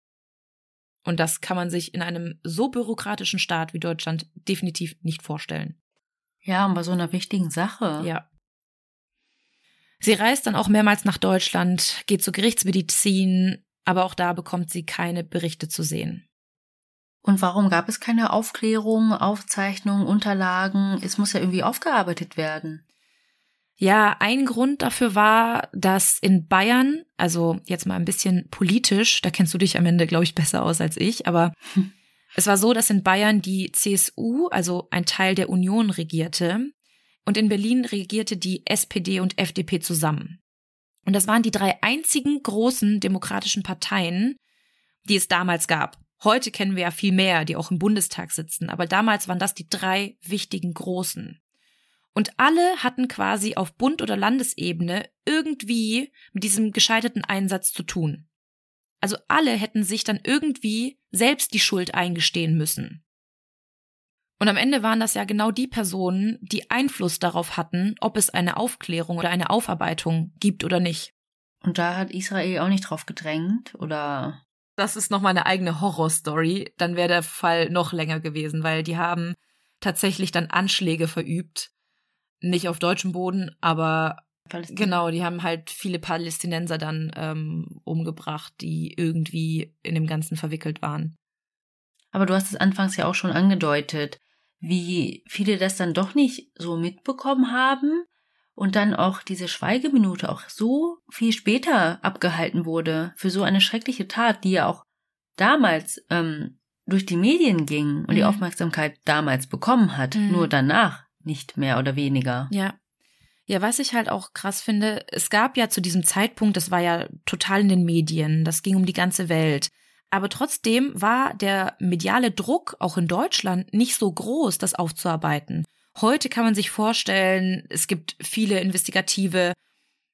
Und das kann man sich in einem so bürokratischen Staat wie Deutschland definitiv nicht vorstellen. Ja, und bei so einer wichtigen Sache. Ja. Sie reist dann auch mehrmals nach Deutschland, geht zur Gerichtsmedizin, aber auch da bekommt sie keine Berichte zu sehen. Und warum gab es keine Aufklärung, Aufzeichnungen, Unterlagen? Es muss ja irgendwie aufgearbeitet werden. Ja, ein Grund dafür war, dass in Bayern, also jetzt mal ein bisschen politisch, da kennst du dich am Ende, glaube ich, besser aus als ich, aber hm. es war so, dass in Bayern die CSU, also ein Teil der Union, regierte und in Berlin regierte die SPD und FDP zusammen. Und das waren die drei einzigen großen demokratischen Parteien, die es damals gab. Heute kennen wir ja viel mehr, die auch im Bundestag sitzen, aber damals waren das die drei wichtigen großen. Und alle hatten quasi auf Bund- oder Landesebene irgendwie mit diesem gescheiterten Einsatz zu tun. Also alle hätten sich dann irgendwie selbst die Schuld eingestehen müssen. Und am Ende waren das ja genau die Personen, die Einfluss darauf hatten, ob es eine Aufklärung oder eine Aufarbeitung gibt oder nicht. Und da hat Israel auch nicht drauf gedrängt, oder? Das ist nochmal eine eigene Horrorstory. Dann wäre der Fall noch länger gewesen, weil die haben tatsächlich dann Anschläge verübt nicht auf deutschem Boden, aber Palästina. genau, die haben halt viele Palästinenser dann ähm, umgebracht, die irgendwie in dem Ganzen verwickelt waren. Aber du hast es anfangs ja auch schon angedeutet, wie viele das dann doch nicht so mitbekommen haben und dann auch diese Schweigeminute auch so viel später abgehalten wurde für so eine schreckliche Tat, die ja auch damals ähm, durch die Medien ging und mhm. die Aufmerksamkeit damals bekommen hat, mhm. nur danach nicht mehr oder weniger. Ja. Ja, was ich halt auch krass finde, es gab ja zu diesem Zeitpunkt, das war ja total in den Medien, das ging um die ganze Welt. Aber trotzdem war der mediale Druck auch in Deutschland nicht so groß, das aufzuarbeiten. Heute kann man sich vorstellen, es gibt viele investigative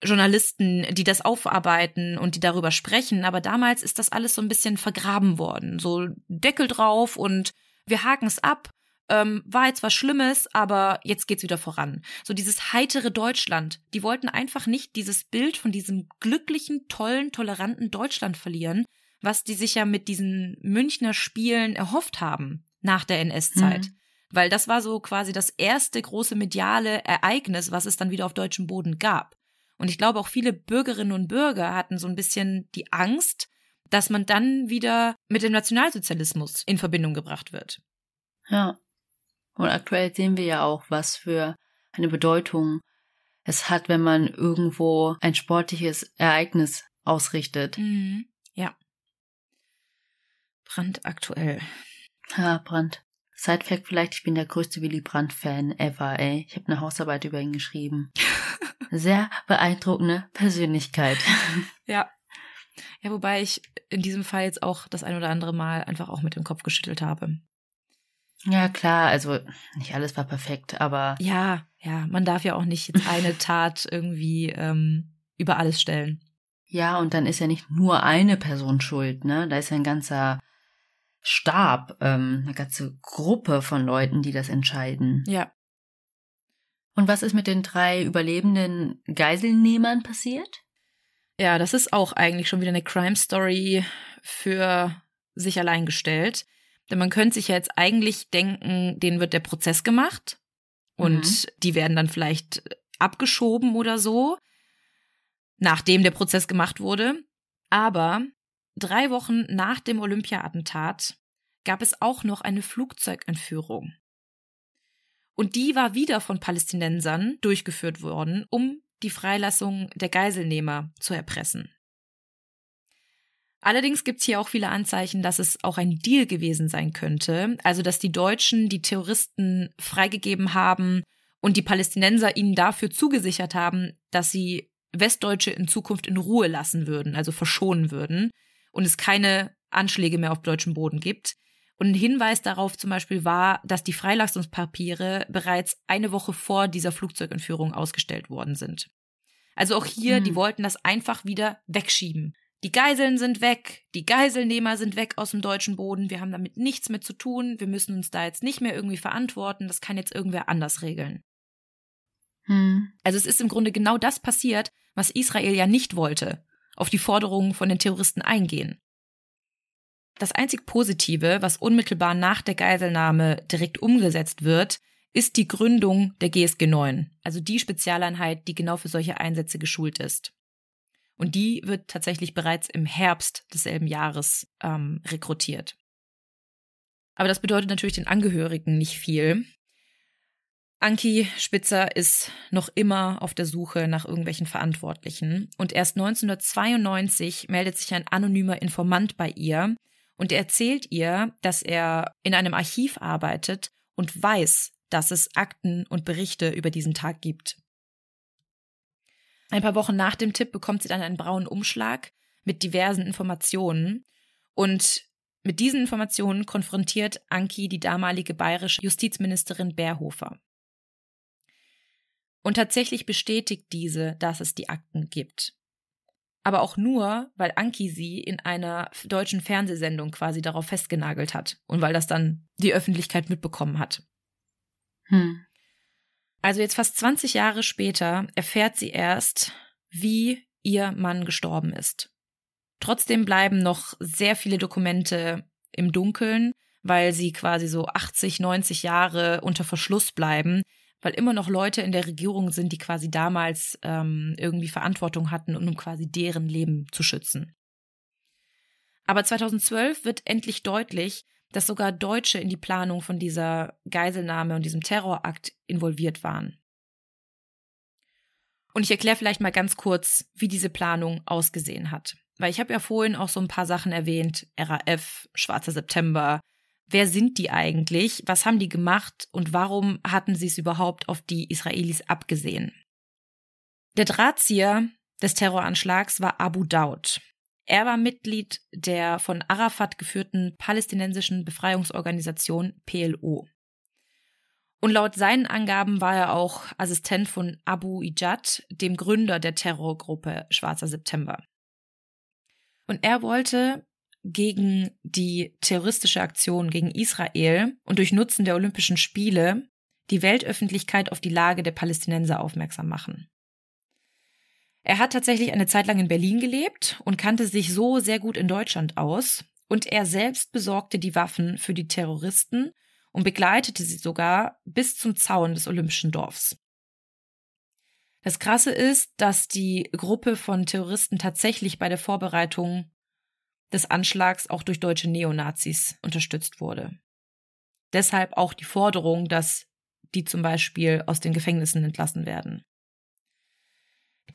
Journalisten, die das aufarbeiten und die darüber sprechen, aber damals ist das alles so ein bisschen vergraben worden. So Deckel drauf und wir haken es ab ähm, war jetzt was Schlimmes, aber jetzt geht's wieder voran. So dieses heitere Deutschland. Die wollten einfach nicht dieses Bild von diesem glücklichen, tollen, toleranten Deutschland verlieren, was die sich ja mit diesen Münchner Spielen erhofft haben nach der NS-Zeit. Mhm. Weil das war so quasi das erste große mediale Ereignis, was es dann wieder auf deutschem Boden gab. Und ich glaube, auch viele Bürgerinnen und Bürger hatten so ein bisschen die Angst, dass man dann wieder mit dem Nationalsozialismus in Verbindung gebracht wird. Ja. Und aktuell sehen wir ja auch, was für eine Bedeutung es hat, wenn man irgendwo ein sportliches Ereignis ausrichtet. Mhm. Ja. Brand aktuell. Ha, Brand. Sidefact vielleicht, ich bin der größte Willy Brandt-Fan ever, ey. Ich habe eine Hausarbeit über ihn geschrieben. Sehr beeindruckende Persönlichkeit. Ja. Ja, wobei ich in diesem Fall jetzt auch das ein oder andere Mal einfach auch mit dem Kopf geschüttelt habe. Ja, klar, also nicht alles war perfekt, aber. Ja, ja, man darf ja auch nicht jetzt eine Tat irgendwie ähm, über alles stellen. Ja, und dann ist ja nicht nur eine Person schuld, ne? Da ist ja ein ganzer Stab, ähm, eine ganze Gruppe von Leuten, die das entscheiden. Ja. Und was ist mit den drei überlebenden Geiselnehmern passiert? Ja, das ist auch eigentlich schon wieder eine Crime Story für sich allein gestellt. Denn man könnte sich ja jetzt eigentlich denken, denen wird der Prozess gemacht und mhm. die werden dann vielleicht abgeschoben oder so, nachdem der Prozess gemacht wurde. Aber drei Wochen nach dem Olympia-Attentat gab es auch noch eine Flugzeugentführung. Und die war wieder von Palästinensern durchgeführt worden, um die Freilassung der Geiselnehmer zu erpressen. Allerdings gibt es hier auch viele Anzeichen, dass es auch ein Deal gewesen sein könnte, also dass die Deutschen die Terroristen freigegeben haben und die Palästinenser ihnen dafür zugesichert haben, dass sie Westdeutsche in Zukunft in Ruhe lassen würden, also verschonen würden und es keine Anschläge mehr auf deutschem Boden gibt. Und ein Hinweis darauf zum Beispiel war, dass die Freilassungspapiere bereits eine Woche vor dieser Flugzeugentführung ausgestellt worden sind. Also auch hier, mhm. die wollten das einfach wieder wegschieben. Die Geiseln sind weg, die Geiselnehmer sind weg aus dem deutschen Boden, wir haben damit nichts mehr zu tun, wir müssen uns da jetzt nicht mehr irgendwie verantworten, das kann jetzt irgendwer anders regeln. Hm. Also es ist im Grunde genau das passiert, was Israel ja nicht wollte, auf die Forderungen von den Terroristen eingehen. Das einzig Positive, was unmittelbar nach der Geiselnahme direkt umgesetzt wird, ist die Gründung der GSG 9, also die Spezialeinheit, die genau für solche Einsätze geschult ist. Und die wird tatsächlich bereits im Herbst desselben Jahres ähm, rekrutiert. Aber das bedeutet natürlich den Angehörigen nicht viel. Anki Spitzer ist noch immer auf der Suche nach irgendwelchen Verantwortlichen und erst 1992 meldet sich ein anonymer Informant bei ihr und er erzählt ihr, dass er in einem Archiv arbeitet und weiß, dass es Akten und Berichte über diesen Tag gibt. Ein paar Wochen nach dem Tipp bekommt sie dann einen braunen Umschlag mit diversen Informationen und mit diesen Informationen konfrontiert Anki die damalige bayerische Justizministerin Bärhofer. Und tatsächlich bestätigt diese, dass es die Akten gibt aber auch nur, weil Anki sie in einer deutschen Fernsehsendung quasi darauf festgenagelt hat und weil das dann die Öffentlichkeit mitbekommen hat. Hm. Also jetzt fast 20 Jahre später erfährt sie erst, wie ihr Mann gestorben ist. Trotzdem bleiben noch sehr viele Dokumente im Dunkeln, weil sie quasi so 80, 90 Jahre unter Verschluss bleiben, weil immer noch Leute in der Regierung sind, die quasi damals ähm, irgendwie Verantwortung hatten, um quasi deren Leben zu schützen. Aber 2012 wird endlich deutlich, dass sogar Deutsche in die Planung von dieser Geiselnahme und diesem Terrorakt involviert waren. Und ich erkläre vielleicht mal ganz kurz, wie diese Planung ausgesehen hat. Weil ich habe ja vorhin auch so ein paar Sachen erwähnt, RAF, Schwarzer September, Wer sind die eigentlich? Was haben die gemacht? Und warum hatten sie es überhaupt auf die Israelis abgesehen? Der Drahtzieher des Terroranschlags war Abu Daud. Er war Mitglied der von Arafat geführten palästinensischen Befreiungsorganisation PLO. Und laut seinen Angaben war er auch Assistent von Abu Ijad, dem Gründer der Terrorgruppe Schwarzer September. Und er wollte gegen die terroristische Aktion gegen Israel und durch Nutzen der Olympischen Spiele die Weltöffentlichkeit auf die Lage der Palästinenser aufmerksam machen. Er hat tatsächlich eine Zeit lang in Berlin gelebt und kannte sich so sehr gut in Deutschland aus, und er selbst besorgte die Waffen für die Terroristen und begleitete sie sogar bis zum Zaun des Olympischen Dorfs. Das Krasse ist, dass die Gruppe von Terroristen tatsächlich bei der Vorbereitung des Anschlags auch durch deutsche Neonazis unterstützt wurde. Deshalb auch die Forderung, dass die zum Beispiel aus den Gefängnissen entlassen werden.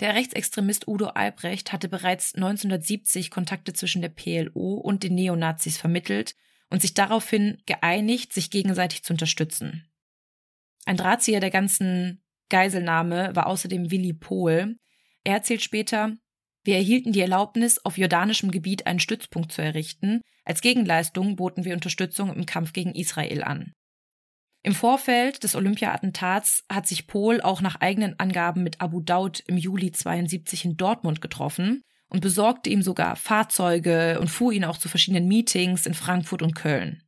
Der Rechtsextremist Udo Albrecht hatte bereits 1970 Kontakte zwischen der PLO und den Neonazis vermittelt und sich daraufhin geeinigt, sich gegenseitig zu unterstützen. Ein Drahtzieher der ganzen Geiselnahme war außerdem Willi Pohl. Er erzählt später, wir erhielten die Erlaubnis, auf jordanischem Gebiet einen Stützpunkt zu errichten. Als Gegenleistung boten wir Unterstützung im Kampf gegen Israel an. Im Vorfeld des Olympia-Attentats hat sich Pohl auch nach eigenen Angaben mit Abu Daud im Juli 72 in Dortmund getroffen und besorgte ihm sogar Fahrzeuge und fuhr ihn auch zu verschiedenen Meetings in Frankfurt und Köln.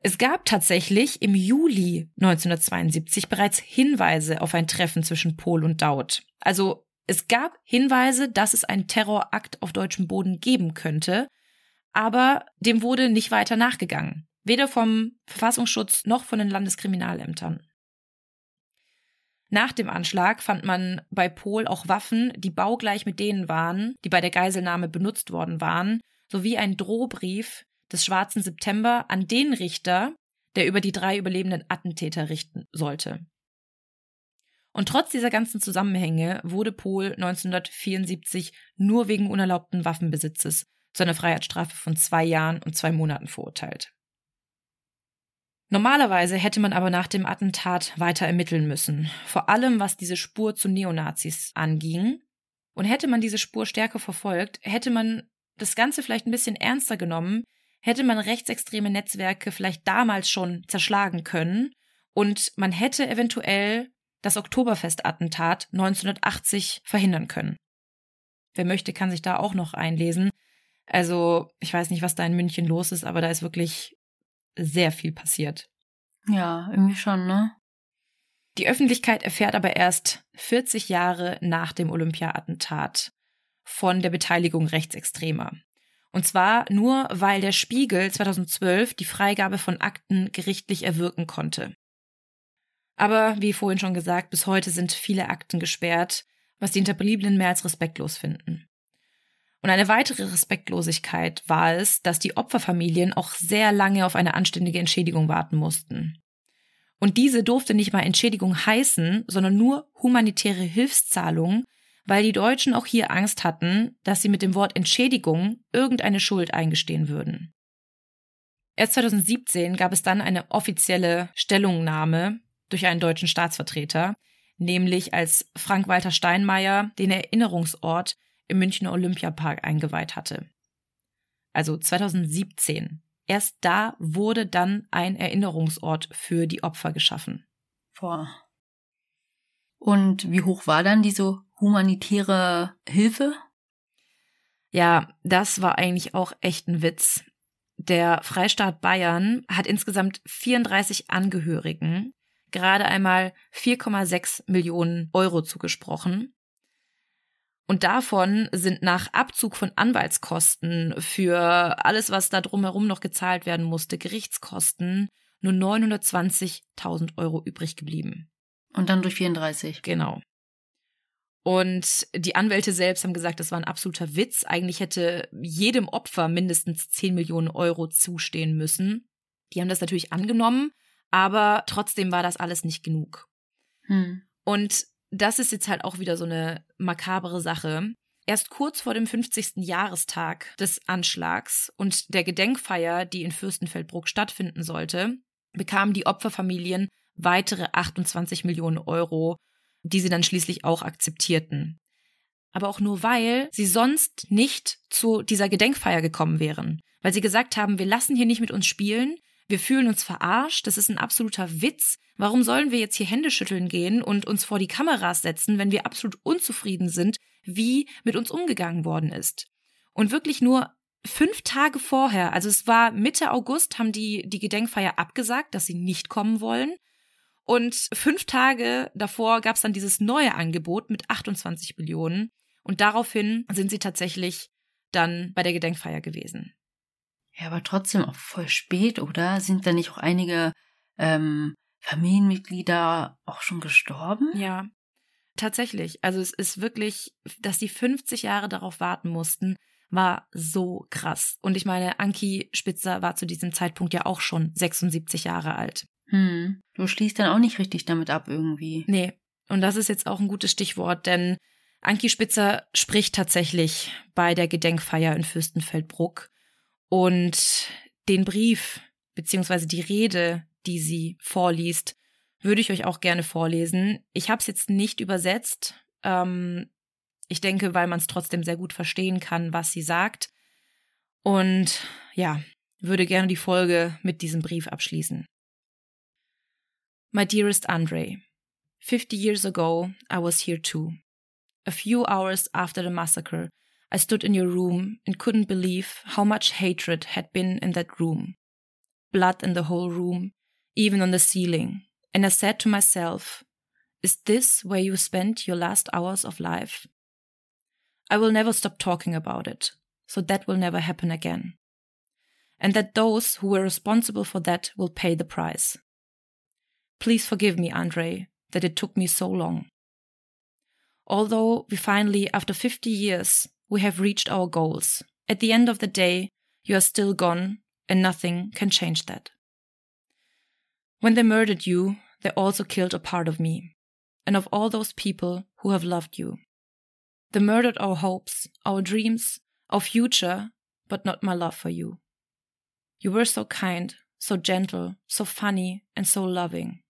Es gab tatsächlich im Juli 1972 bereits Hinweise auf ein Treffen zwischen Pohl und Daud. Also es gab Hinweise, dass es einen Terrorakt auf deutschem Boden geben könnte, aber dem wurde nicht weiter nachgegangen, weder vom Verfassungsschutz noch von den Landeskriminalämtern. Nach dem Anschlag fand man bei Pohl auch Waffen, die baugleich mit denen waren, die bei der Geiselnahme benutzt worden waren, sowie ein Drohbrief, des Schwarzen September an den Richter, der über die drei überlebenden Attentäter richten sollte. Und trotz dieser ganzen Zusammenhänge wurde Pohl 1974 nur wegen unerlaubten Waffenbesitzes zu einer Freiheitsstrafe von zwei Jahren und zwei Monaten verurteilt. Normalerweise hätte man aber nach dem Attentat weiter ermitteln müssen, vor allem was diese Spur zu Neonazis anging. Und hätte man diese Spur stärker verfolgt, hätte man das Ganze vielleicht ein bisschen ernster genommen, hätte man rechtsextreme Netzwerke vielleicht damals schon zerschlagen können und man hätte eventuell das Oktoberfestattentat 1980 verhindern können. Wer möchte, kann sich da auch noch einlesen. Also, ich weiß nicht, was da in München los ist, aber da ist wirklich sehr viel passiert. Ja, irgendwie schon, ne? Die Öffentlichkeit erfährt aber erst 40 Jahre nach dem Olympia-Attentat von der Beteiligung Rechtsextremer. Und zwar nur, weil der Spiegel 2012 die Freigabe von Akten gerichtlich erwirken konnte. Aber wie vorhin schon gesagt, bis heute sind viele Akten gesperrt, was die Hinterbliebenen mehr als respektlos finden. Und eine weitere Respektlosigkeit war es, dass die Opferfamilien auch sehr lange auf eine anständige Entschädigung warten mussten. Und diese durfte nicht mal Entschädigung heißen, sondern nur humanitäre Hilfszahlung, weil die Deutschen auch hier Angst hatten, dass sie mit dem Wort Entschädigung irgendeine Schuld eingestehen würden. Erst 2017 gab es dann eine offizielle Stellungnahme durch einen deutschen Staatsvertreter, nämlich als Frank-Walter Steinmeier den Erinnerungsort im Münchner Olympiapark eingeweiht hatte. Also 2017. Erst da wurde dann ein Erinnerungsort für die Opfer geschaffen. Boah. Und wie hoch war dann diese humanitäre Hilfe? Ja, das war eigentlich auch echt ein Witz. Der Freistaat Bayern hat insgesamt 34 Angehörigen gerade einmal 4,6 Millionen Euro zugesprochen. Und davon sind nach Abzug von Anwaltskosten für alles, was da drumherum noch gezahlt werden musste, Gerichtskosten, nur 920.000 Euro übrig geblieben. Und dann durch 34. Genau. Und die Anwälte selbst haben gesagt, das war ein absoluter Witz. Eigentlich hätte jedem Opfer mindestens 10 Millionen Euro zustehen müssen. Die haben das natürlich angenommen, aber trotzdem war das alles nicht genug. Hm. Und das ist jetzt halt auch wieder so eine makabere Sache. Erst kurz vor dem 50. Jahrestag des Anschlags und der Gedenkfeier, die in Fürstenfeldbruck stattfinden sollte, bekamen die Opferfamilien weitere 28 Millionen Euro, die sie dann schließlich auch akzeptierten. Aber auch nur weil sie sonst nicht zu dieser Gedenkfeier gekommen wären. Weil sie gesagt haben, wir lassen hier nicht mit uns spielen, wir fühlen uns verarscht, das ist ein absoluter Witz. Warum sollen wir jetzt hier Hände schütteln gehen und uns vor die Kameras setzen, wenn wir absolut unzufrieden sind, wie mit uns umgegangen worden ist? Und wirklich nur fünf Tage vorher, also es war Mitte August, haben die die Gedenkfeier abgesagt, dass sie nicht kommen wollen. Und fünf Tage davor gab es dann dieses neue Angebot mit 28 Millionen. Und daraufhin sind sie tatsächlich dann bei der Gedenkfeier gewesen. Ja, aber trotzdem auch voll spät, oder? Sind da nicht auch einige ähm, Familienmitglieder auch schon gestorben? Ja, tatsächlich. Also es ist wirklich, dass die 50 Jahre darauf warten mussten, war so krass. Und ich meine, Anki Spitzer war zu diesem Zeitpunkt ja auch schon 76 Jahre alt. Hm, du schließt dann auch nicht richtig damit ab irgendwie. Nee. Und das ist jetzt auch ein gutes Stichwort, denn Anki Spitzer spricht tatsächlich bei der Gedenkfeier in Fürstenfeldbruck und den Brief beziehungsweise die Rede, die sie vorliest, würde ich euch auch gerne vorlesen. Ich habe es jetzt nicht übersetzt. Ähm, ich denke, weil man es trotzdem sehr gut verstehen kann, was sie sagt. Und ja, würde gerne die Folge mit diesem Brief abschließen. My dearest Andre, 50 years ago I was here too. A few hours after the massacre, I stood in your room and couldn't believe how much hatred had been in that room. Blood in the whole room, even on the ceiling. And I said to myself, Is this where you spent your last hours of life? I will never stop talking about it, so that will never happen again. And that those who were responsible for that will pay the price. Please forgive me, Andre, that it took me so long. Although we finally, after 50 years, we have reached our goals. At the end of the day, you are still gone, and nothing can change that. When they murdered you, they also killed a part of me, and of all those people who have loved you. They murdered our hopes, our dreams, our future, but not my love for you. You were so kind, so gentle, so funny, and so loving.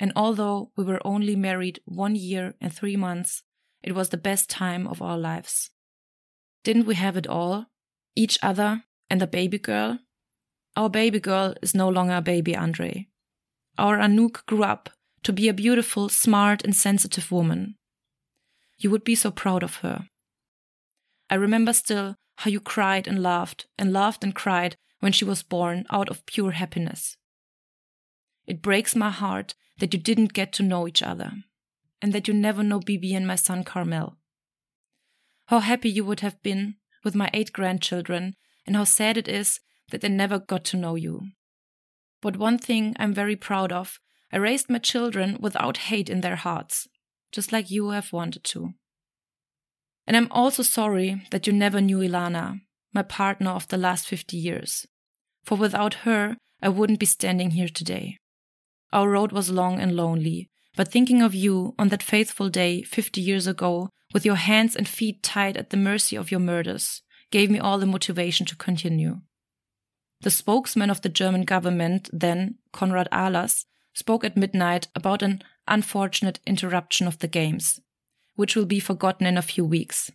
And although we were only married one year and three months, it was the best time of our lives. Didn't we have it all? Each other and a baby girl? Our baby girl is no longer a baby Andre. Our Anouk grew up to be a beautiful, smart, and sensitive woman. You would be so proud of her. I remember still how you cried and laughed and laughed and cried when she was born out of pure happiness. It breaks my heart that you didn't get to know each other and that you never know Bibi and my son Carmel. How happy you would have been with my eight grandchildren and how sad it is that they never got to know you. But one thing I'm very proud of I raised my children without hate in their hearts, just like you have wanted to. And I'm also sorry that you never knew Ilana, my partner of the last 50 years. For without her, I wouldn't be standing here today. Our road was long and lonely, but thinking of you on that faithful day 50 years ago, with your hands and feet tied at the mercy of your murders, gave me all the motivation to continue. The spokesman of the German government, then, Konrad Ahlers, spoke at midnight about an unfortunate interruption of the games, which will be forgotten in a few weeks.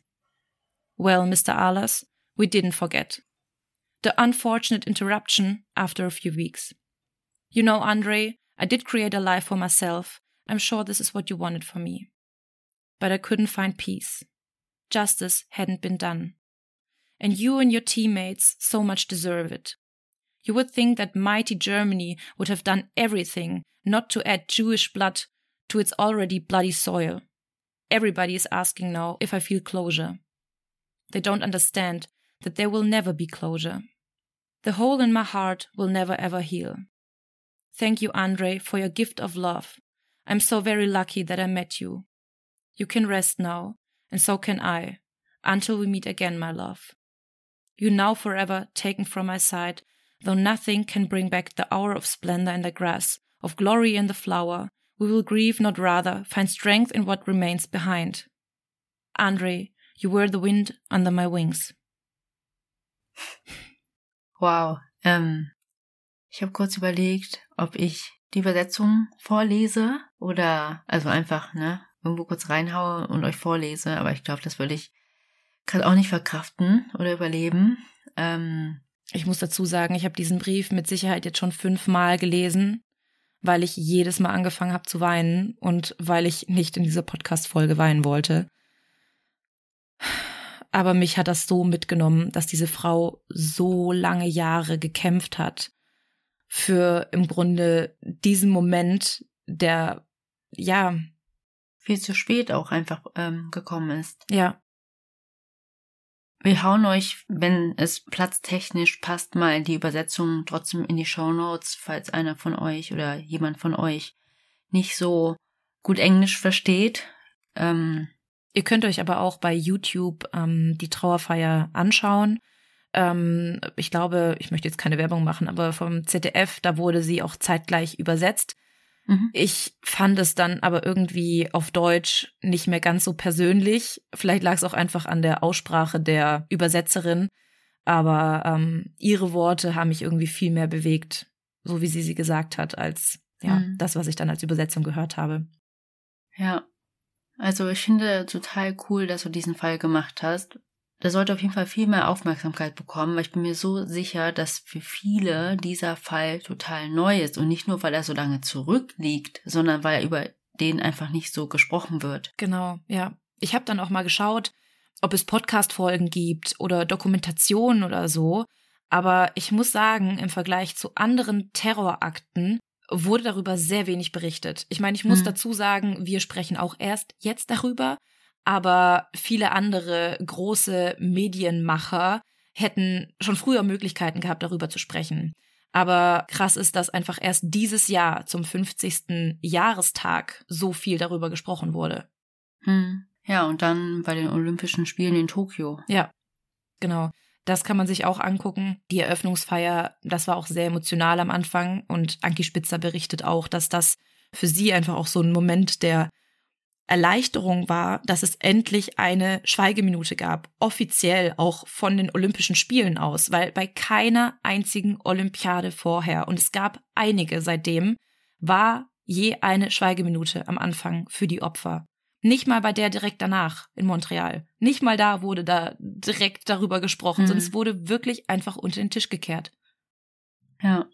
Well, Mr. Ahlers, we didn't forget. The unfortunate interruption after a few weeks. You know, Andre, I did create a life for myself. I'm sure this is what you wanted for me. But I couldn't find peace. Justice hadn't been done. And you and your teammates so much deserve it. You would think that mighty Germany would have done everything not to add Jewish blood to its already bloody soil. Everybody is asking now if I feel closure. They don't understand that there will never be closure. The hole in my heart will never ever heal. Thank you, Andre, for your gift of love. I'm so very lucky that I met you. You can rest now, and so can I, until we meet again, my love. You now forever taken from my side, though nothing can bring back the hour of splendor in the grass, of glory in the flower, we will grieve not rather, find strength in what remains behind. Andre, you were the wind under my wings. Wow. Ähm, ich habe kurz überlegt, ob ich die Übersetzung vorlese oder also einfach, ne, irgendwo kurz reinhaue und euch vorlese, aber ich glaube, das würde ich gerade auch nicht verkraften oder überleben. Ähm, ich muss dazu sagen, ich habe diesen Brief mit Sicherheit jetzt schon fünfmal gelesen weil ich jedes Mal angefangen habe zu weinen und weil ich nicht in dieser Podcast-Folge weinen wollte. Aber mich hat das so mitgenommen, dass diese Frau so lange Jahre gekämpft hat für im Grunde diesen Moment, der ja viel zu spät auch einfach ähm, gekommen ist. Ja. Wir hauen euch, wenn es platztechnisch passt, mal die Übersetzung trotzdem in die Show Notes, falls einer von euch oder jemand von euch nicht so gut Englisch versteht. Ähm, Ihr könnt euch aber auch bei YouTube ähm, die Trauerfeier anschauen. Ähm, ich glaube, ich möchte jetzt keine Werbung machen, aber vom ZDF, da wurde sie auch zeitgleich übersetzt. Mhm. Ich fand es dann aber irgendwie auf Deutsch nicht mehr ganz so persönlich. Vielleicht lag es auch einfach an der Aussprache der Übersetzerin. Aber ähm, ihre Worte haben mich irgendwie viel mehr bewegt, so wie sie sie gesagt hat, als ja mhm. das, was ich dann als Übersetzung gehört habe. Ja, also ich finde total cool, dass du diesen Fall gemacht hast, der sollte auf jeden Fall viel mehr Aufmerksamkeit bekommen, weil ich bin mir so sicher, dass für viele dieser Fall total neu ist und nicht nur, weil er so lange zurückliegt, sondern weil über den einfach nicht so gesprochen wird. Genau, ja. Ich habe dann auch mal geschaut, ob es Podcast-Folgen gibt oder Dokumentationen oder so. Aber ich muss sagen, im Vergleich zu anderen Terrorakten wurde darüber sehr wenig berichtet. Ich meine, ich muss hm. dazu sagen, wir sprechen auch erst jetzt darüber aber viele andere große Medienmacher hätten schon früher Möglichkeiten gehabt, darüber zu sprechen. Aber krass ist, dass einfach erst dieses Jahr zum 50. Jahrestag so viel darüber gesprochen wurde. Hm. Ja, und dann bei den Olympischen Spielen in Tokio. Ja, genau. Das kann man sich auch angucken. Die Eröffnungsfeier, das war auch sehr emotional am Anfang. Und Anki Spitzer berichtet auch, dass das für sie einfach auch so ein Moment der Erleichterung war, dass es endlich eine Schweigeminute gab, offiziell auch von den Olympischen Spielen aus, weil bei keiner einzigen Olympiade vorher, und es gab einige seitdem, war je eine Schweigeminute am Anfang für die Opfer. Nicht mal bei der direkt danach in Montreal. Nicht mal da wurde da direkt darüber gesprochen, mhm. sondern es wurde wirklich einfach unter den Tisch gekehrt. Ja.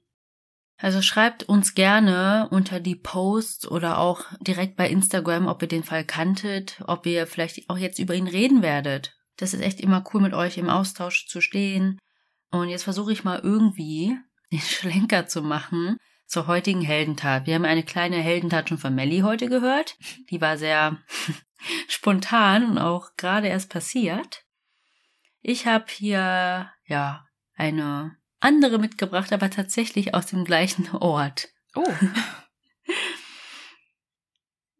Also schreibt uns gerne unter die Posts oder auch direkt bei Instagram, ob ihr den Fall kanntet, ob ihr vielleicht auch jetzt über ihn reden werdet. Das ist echt immer cool, mit euch im Austausch zu stehen. Und jetzt versuche ich mal irgendwie den Schlenker zu machen zur heutigen Heldentat. Wir haben eine kleine Heldentat schon von Melly heute gehört. Die war sehr spontan und auch gerade erst passiert. Ich habe hier ja eine andere mitgebracht, aber tatsächlich aus dem gleichen Ort. Oh.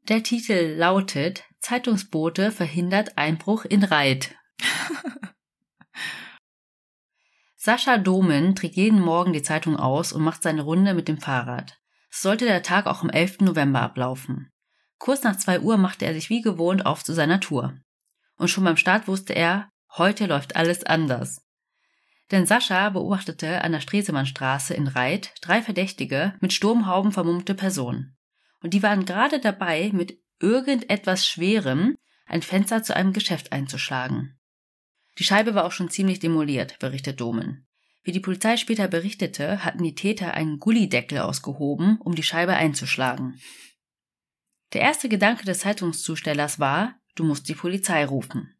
Der Titel lautet Zeitungsbote verhindert Einbruch in Reit. Sascha Domen trägt jeden Morgen die Zeitung aus und macht seine Runde mit dem Fahrrad. Es sollte der Tag auch am 11. November ablaufen. Kurz nach zwei Uhr machte er sich wie gewohnt auf zu seiner Tour. Und schon beim Start wusste er, heute läuft alles anders. Denn Sascha beobachtete an der Stresemannstraße in Reit drei Verdächtige mit Sturmhauben vermummte Personen. Und die waren gerade dabei, mit irgendetwas Schwerem ein Fenster zu einem Geschäft einzuschlagen. Die Scheibe war auch schon ziemlich demoliert, berichtet Domen. Wie die Polizei später berichtete, hatten die Täter einen Gullideckel ausgehoben, um die Scheibe einzuschlagen. Der erste Gedanke des Zeitungszustellers war, du musst die Polizei rufen.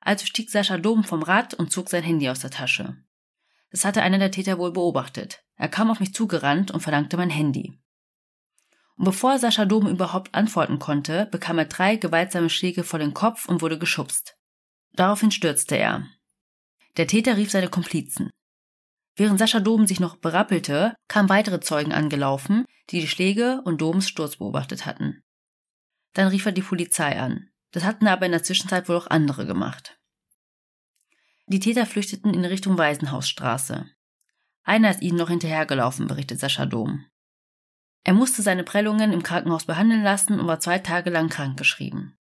Also stieg Sascha Dom vom Rad und zog sein Handy aus der Tasche. Das hatte einer der Täter wohl beobachtet. Er kam auf mich zugerannt und verlangte mein Handy. Und bevor Sascha Dom überhaupt antworten konnte, bekam er drei gewaltsame Schläge vor den Kopf und wurde geschubst. Daraufhin stürzte er. Der Täter rief seine Komplizen. Während Sascha Dom sich noch berappelte, kamen weitere Zeugen angelaufen, die die Schläge und Doms Sturz beobachtet hatten. Dann rief er die Polizei an. Das hatten aber in der Zwischenzeit wohl auch andere gemacht. Die Täter flüchteten in Richtung Waisenhausstraße. Einer ist ihnen noch hinterhergelaufen, berichtet Sascha Dom. Er musste seine Prellungen im Krankenhaus behandeln lassen und war zwei Tage lang krankgeschrieben.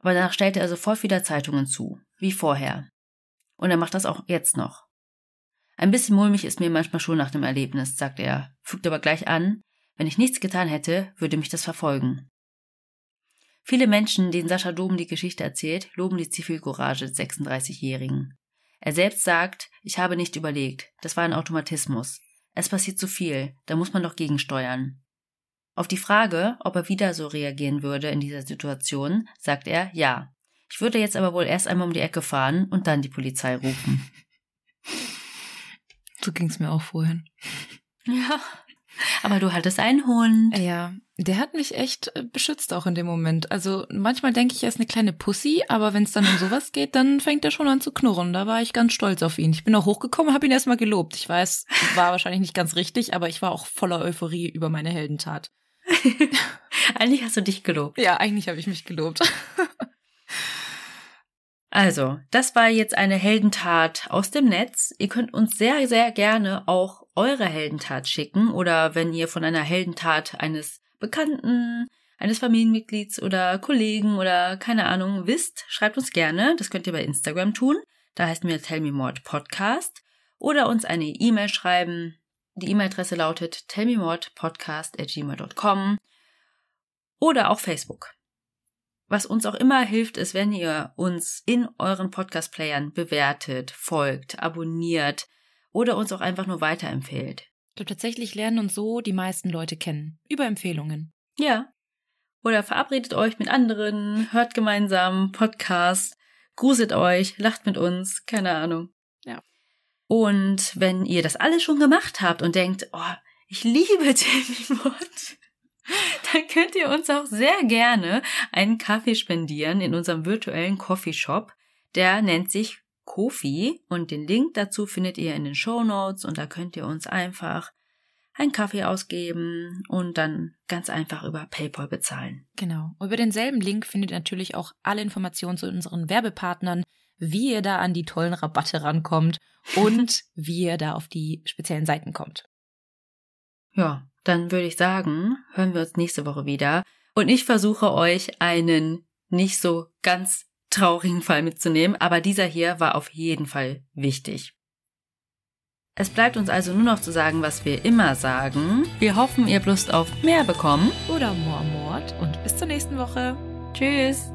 Aber danach stellte er sofort wieder Zeitungen zu, wie vorher. Und er macht das auch jetzt noch. Ein bisschen mulmig ist mir manchmal schon nach dem Erlebnis, sagt er, fügt aber gleich an, wenn ich nichts getan hätte, würde mich das verfolgen. Viele Menschen, denen Sascha Dom die Geschichte erzählt, loben die Zivilcourage des 36-Jährigen. Er selbst sagt, ich habe nicht überlegt, das war ein Automatismus. Es passiert zu viel, da muss man doch gegensteuern. Auf die Frage, ob er wieder so reagieren würde in dieser Situation, sagt er ja. Ich würde jetzt aber wohl erst einmal um die Ecke fahren und dann die Polizei rufen. So ging's mir auch vorhin. Ja. Aber du hattest einen Hund. Ja, der hat mich echt äh, beschützt auch in dem Moment. Also manchmal denke ich, er ist eine kleine Pussy, aber wenn es dann um sowas geht, dann fängt er schon an zu knurren. Da war ich ganz stolz auf ihn. Ich bin auch hochgekommen, habe ihn erstmal gelobt. Ich weiß, war wahrscheinlich nicht ganz richtig, aber ich war auch voller Euphorie über meine Heldentat. eigentlich hast du dich gelobt. Ja, eigentlich habe ich mich gelobt. Also, das war jetzt eine Heldentat aus dem Netz. Ihr könnt uns sehr, sehr gerne auch eure Heldentat schicken oder wenn ihr von einer Heldentat eines Bekannten, eines Familienmitglieds oder Kollegen oder keine Ahnung wisst, schreibt uns gerne. Das könnt ihr bei Instagram tun. Da heißt mir Tell Me More Podcast oder uns eine E-Mail schreiben. Die E-Mail-Adresse lautet tellmemordpodcast@gmail.com oder auch Facebook. Was uns auch immer hilft, ist, wenn ihr uns in euren Podcast-Playern bewertet, folgt, abonniert oder uns auch einfach nur weiterempfehlt. Ich glaube, tatsächlich lernen uns so die meisten Leute kennen. Über Empfehlungen. Ja. Oder verabredet euch mit anderen, hört gemeinsam Podcast, gruselt euch, lacht mit uns, keine Ahnung. Ja. Und wenn ihr das alles schon gemacht habt und denkt, oh, ich liebe Mott, dann könnt ihr uns auch sehr gerne einen Kaffee spendieren in unserem virtuellen Coffeeshop. Der nennt sich Kofi und den Link dazu findet ihr in den Show Notes und da könnt ihr uns einfach einen Kaffee ausgeben und dann ganz einfach über PayPal bezahlen. Genau. Über denselben Link findet ihr natürlich auch alle Informationen zu unseren Werbepartnern wie ihr da an die tollen Rabatte rankommt und wie ihr da auf die speziellen Seiten kommt. Ja, dann würde ich sagen, hören wir uns nächste Woche wieder. Und ich versuche euch einen nicht so ganz traurigen Fall mitzunehmen, aber dieser hier war auf jeden Fall wichtig. Es bleibt uns also nur noch zu sagen, was wir immer sagen. Wir hoffen, ihr habt Lust auf mehr bekommen. Oder More Mord und bis zur nächsten Woche. Tschüss.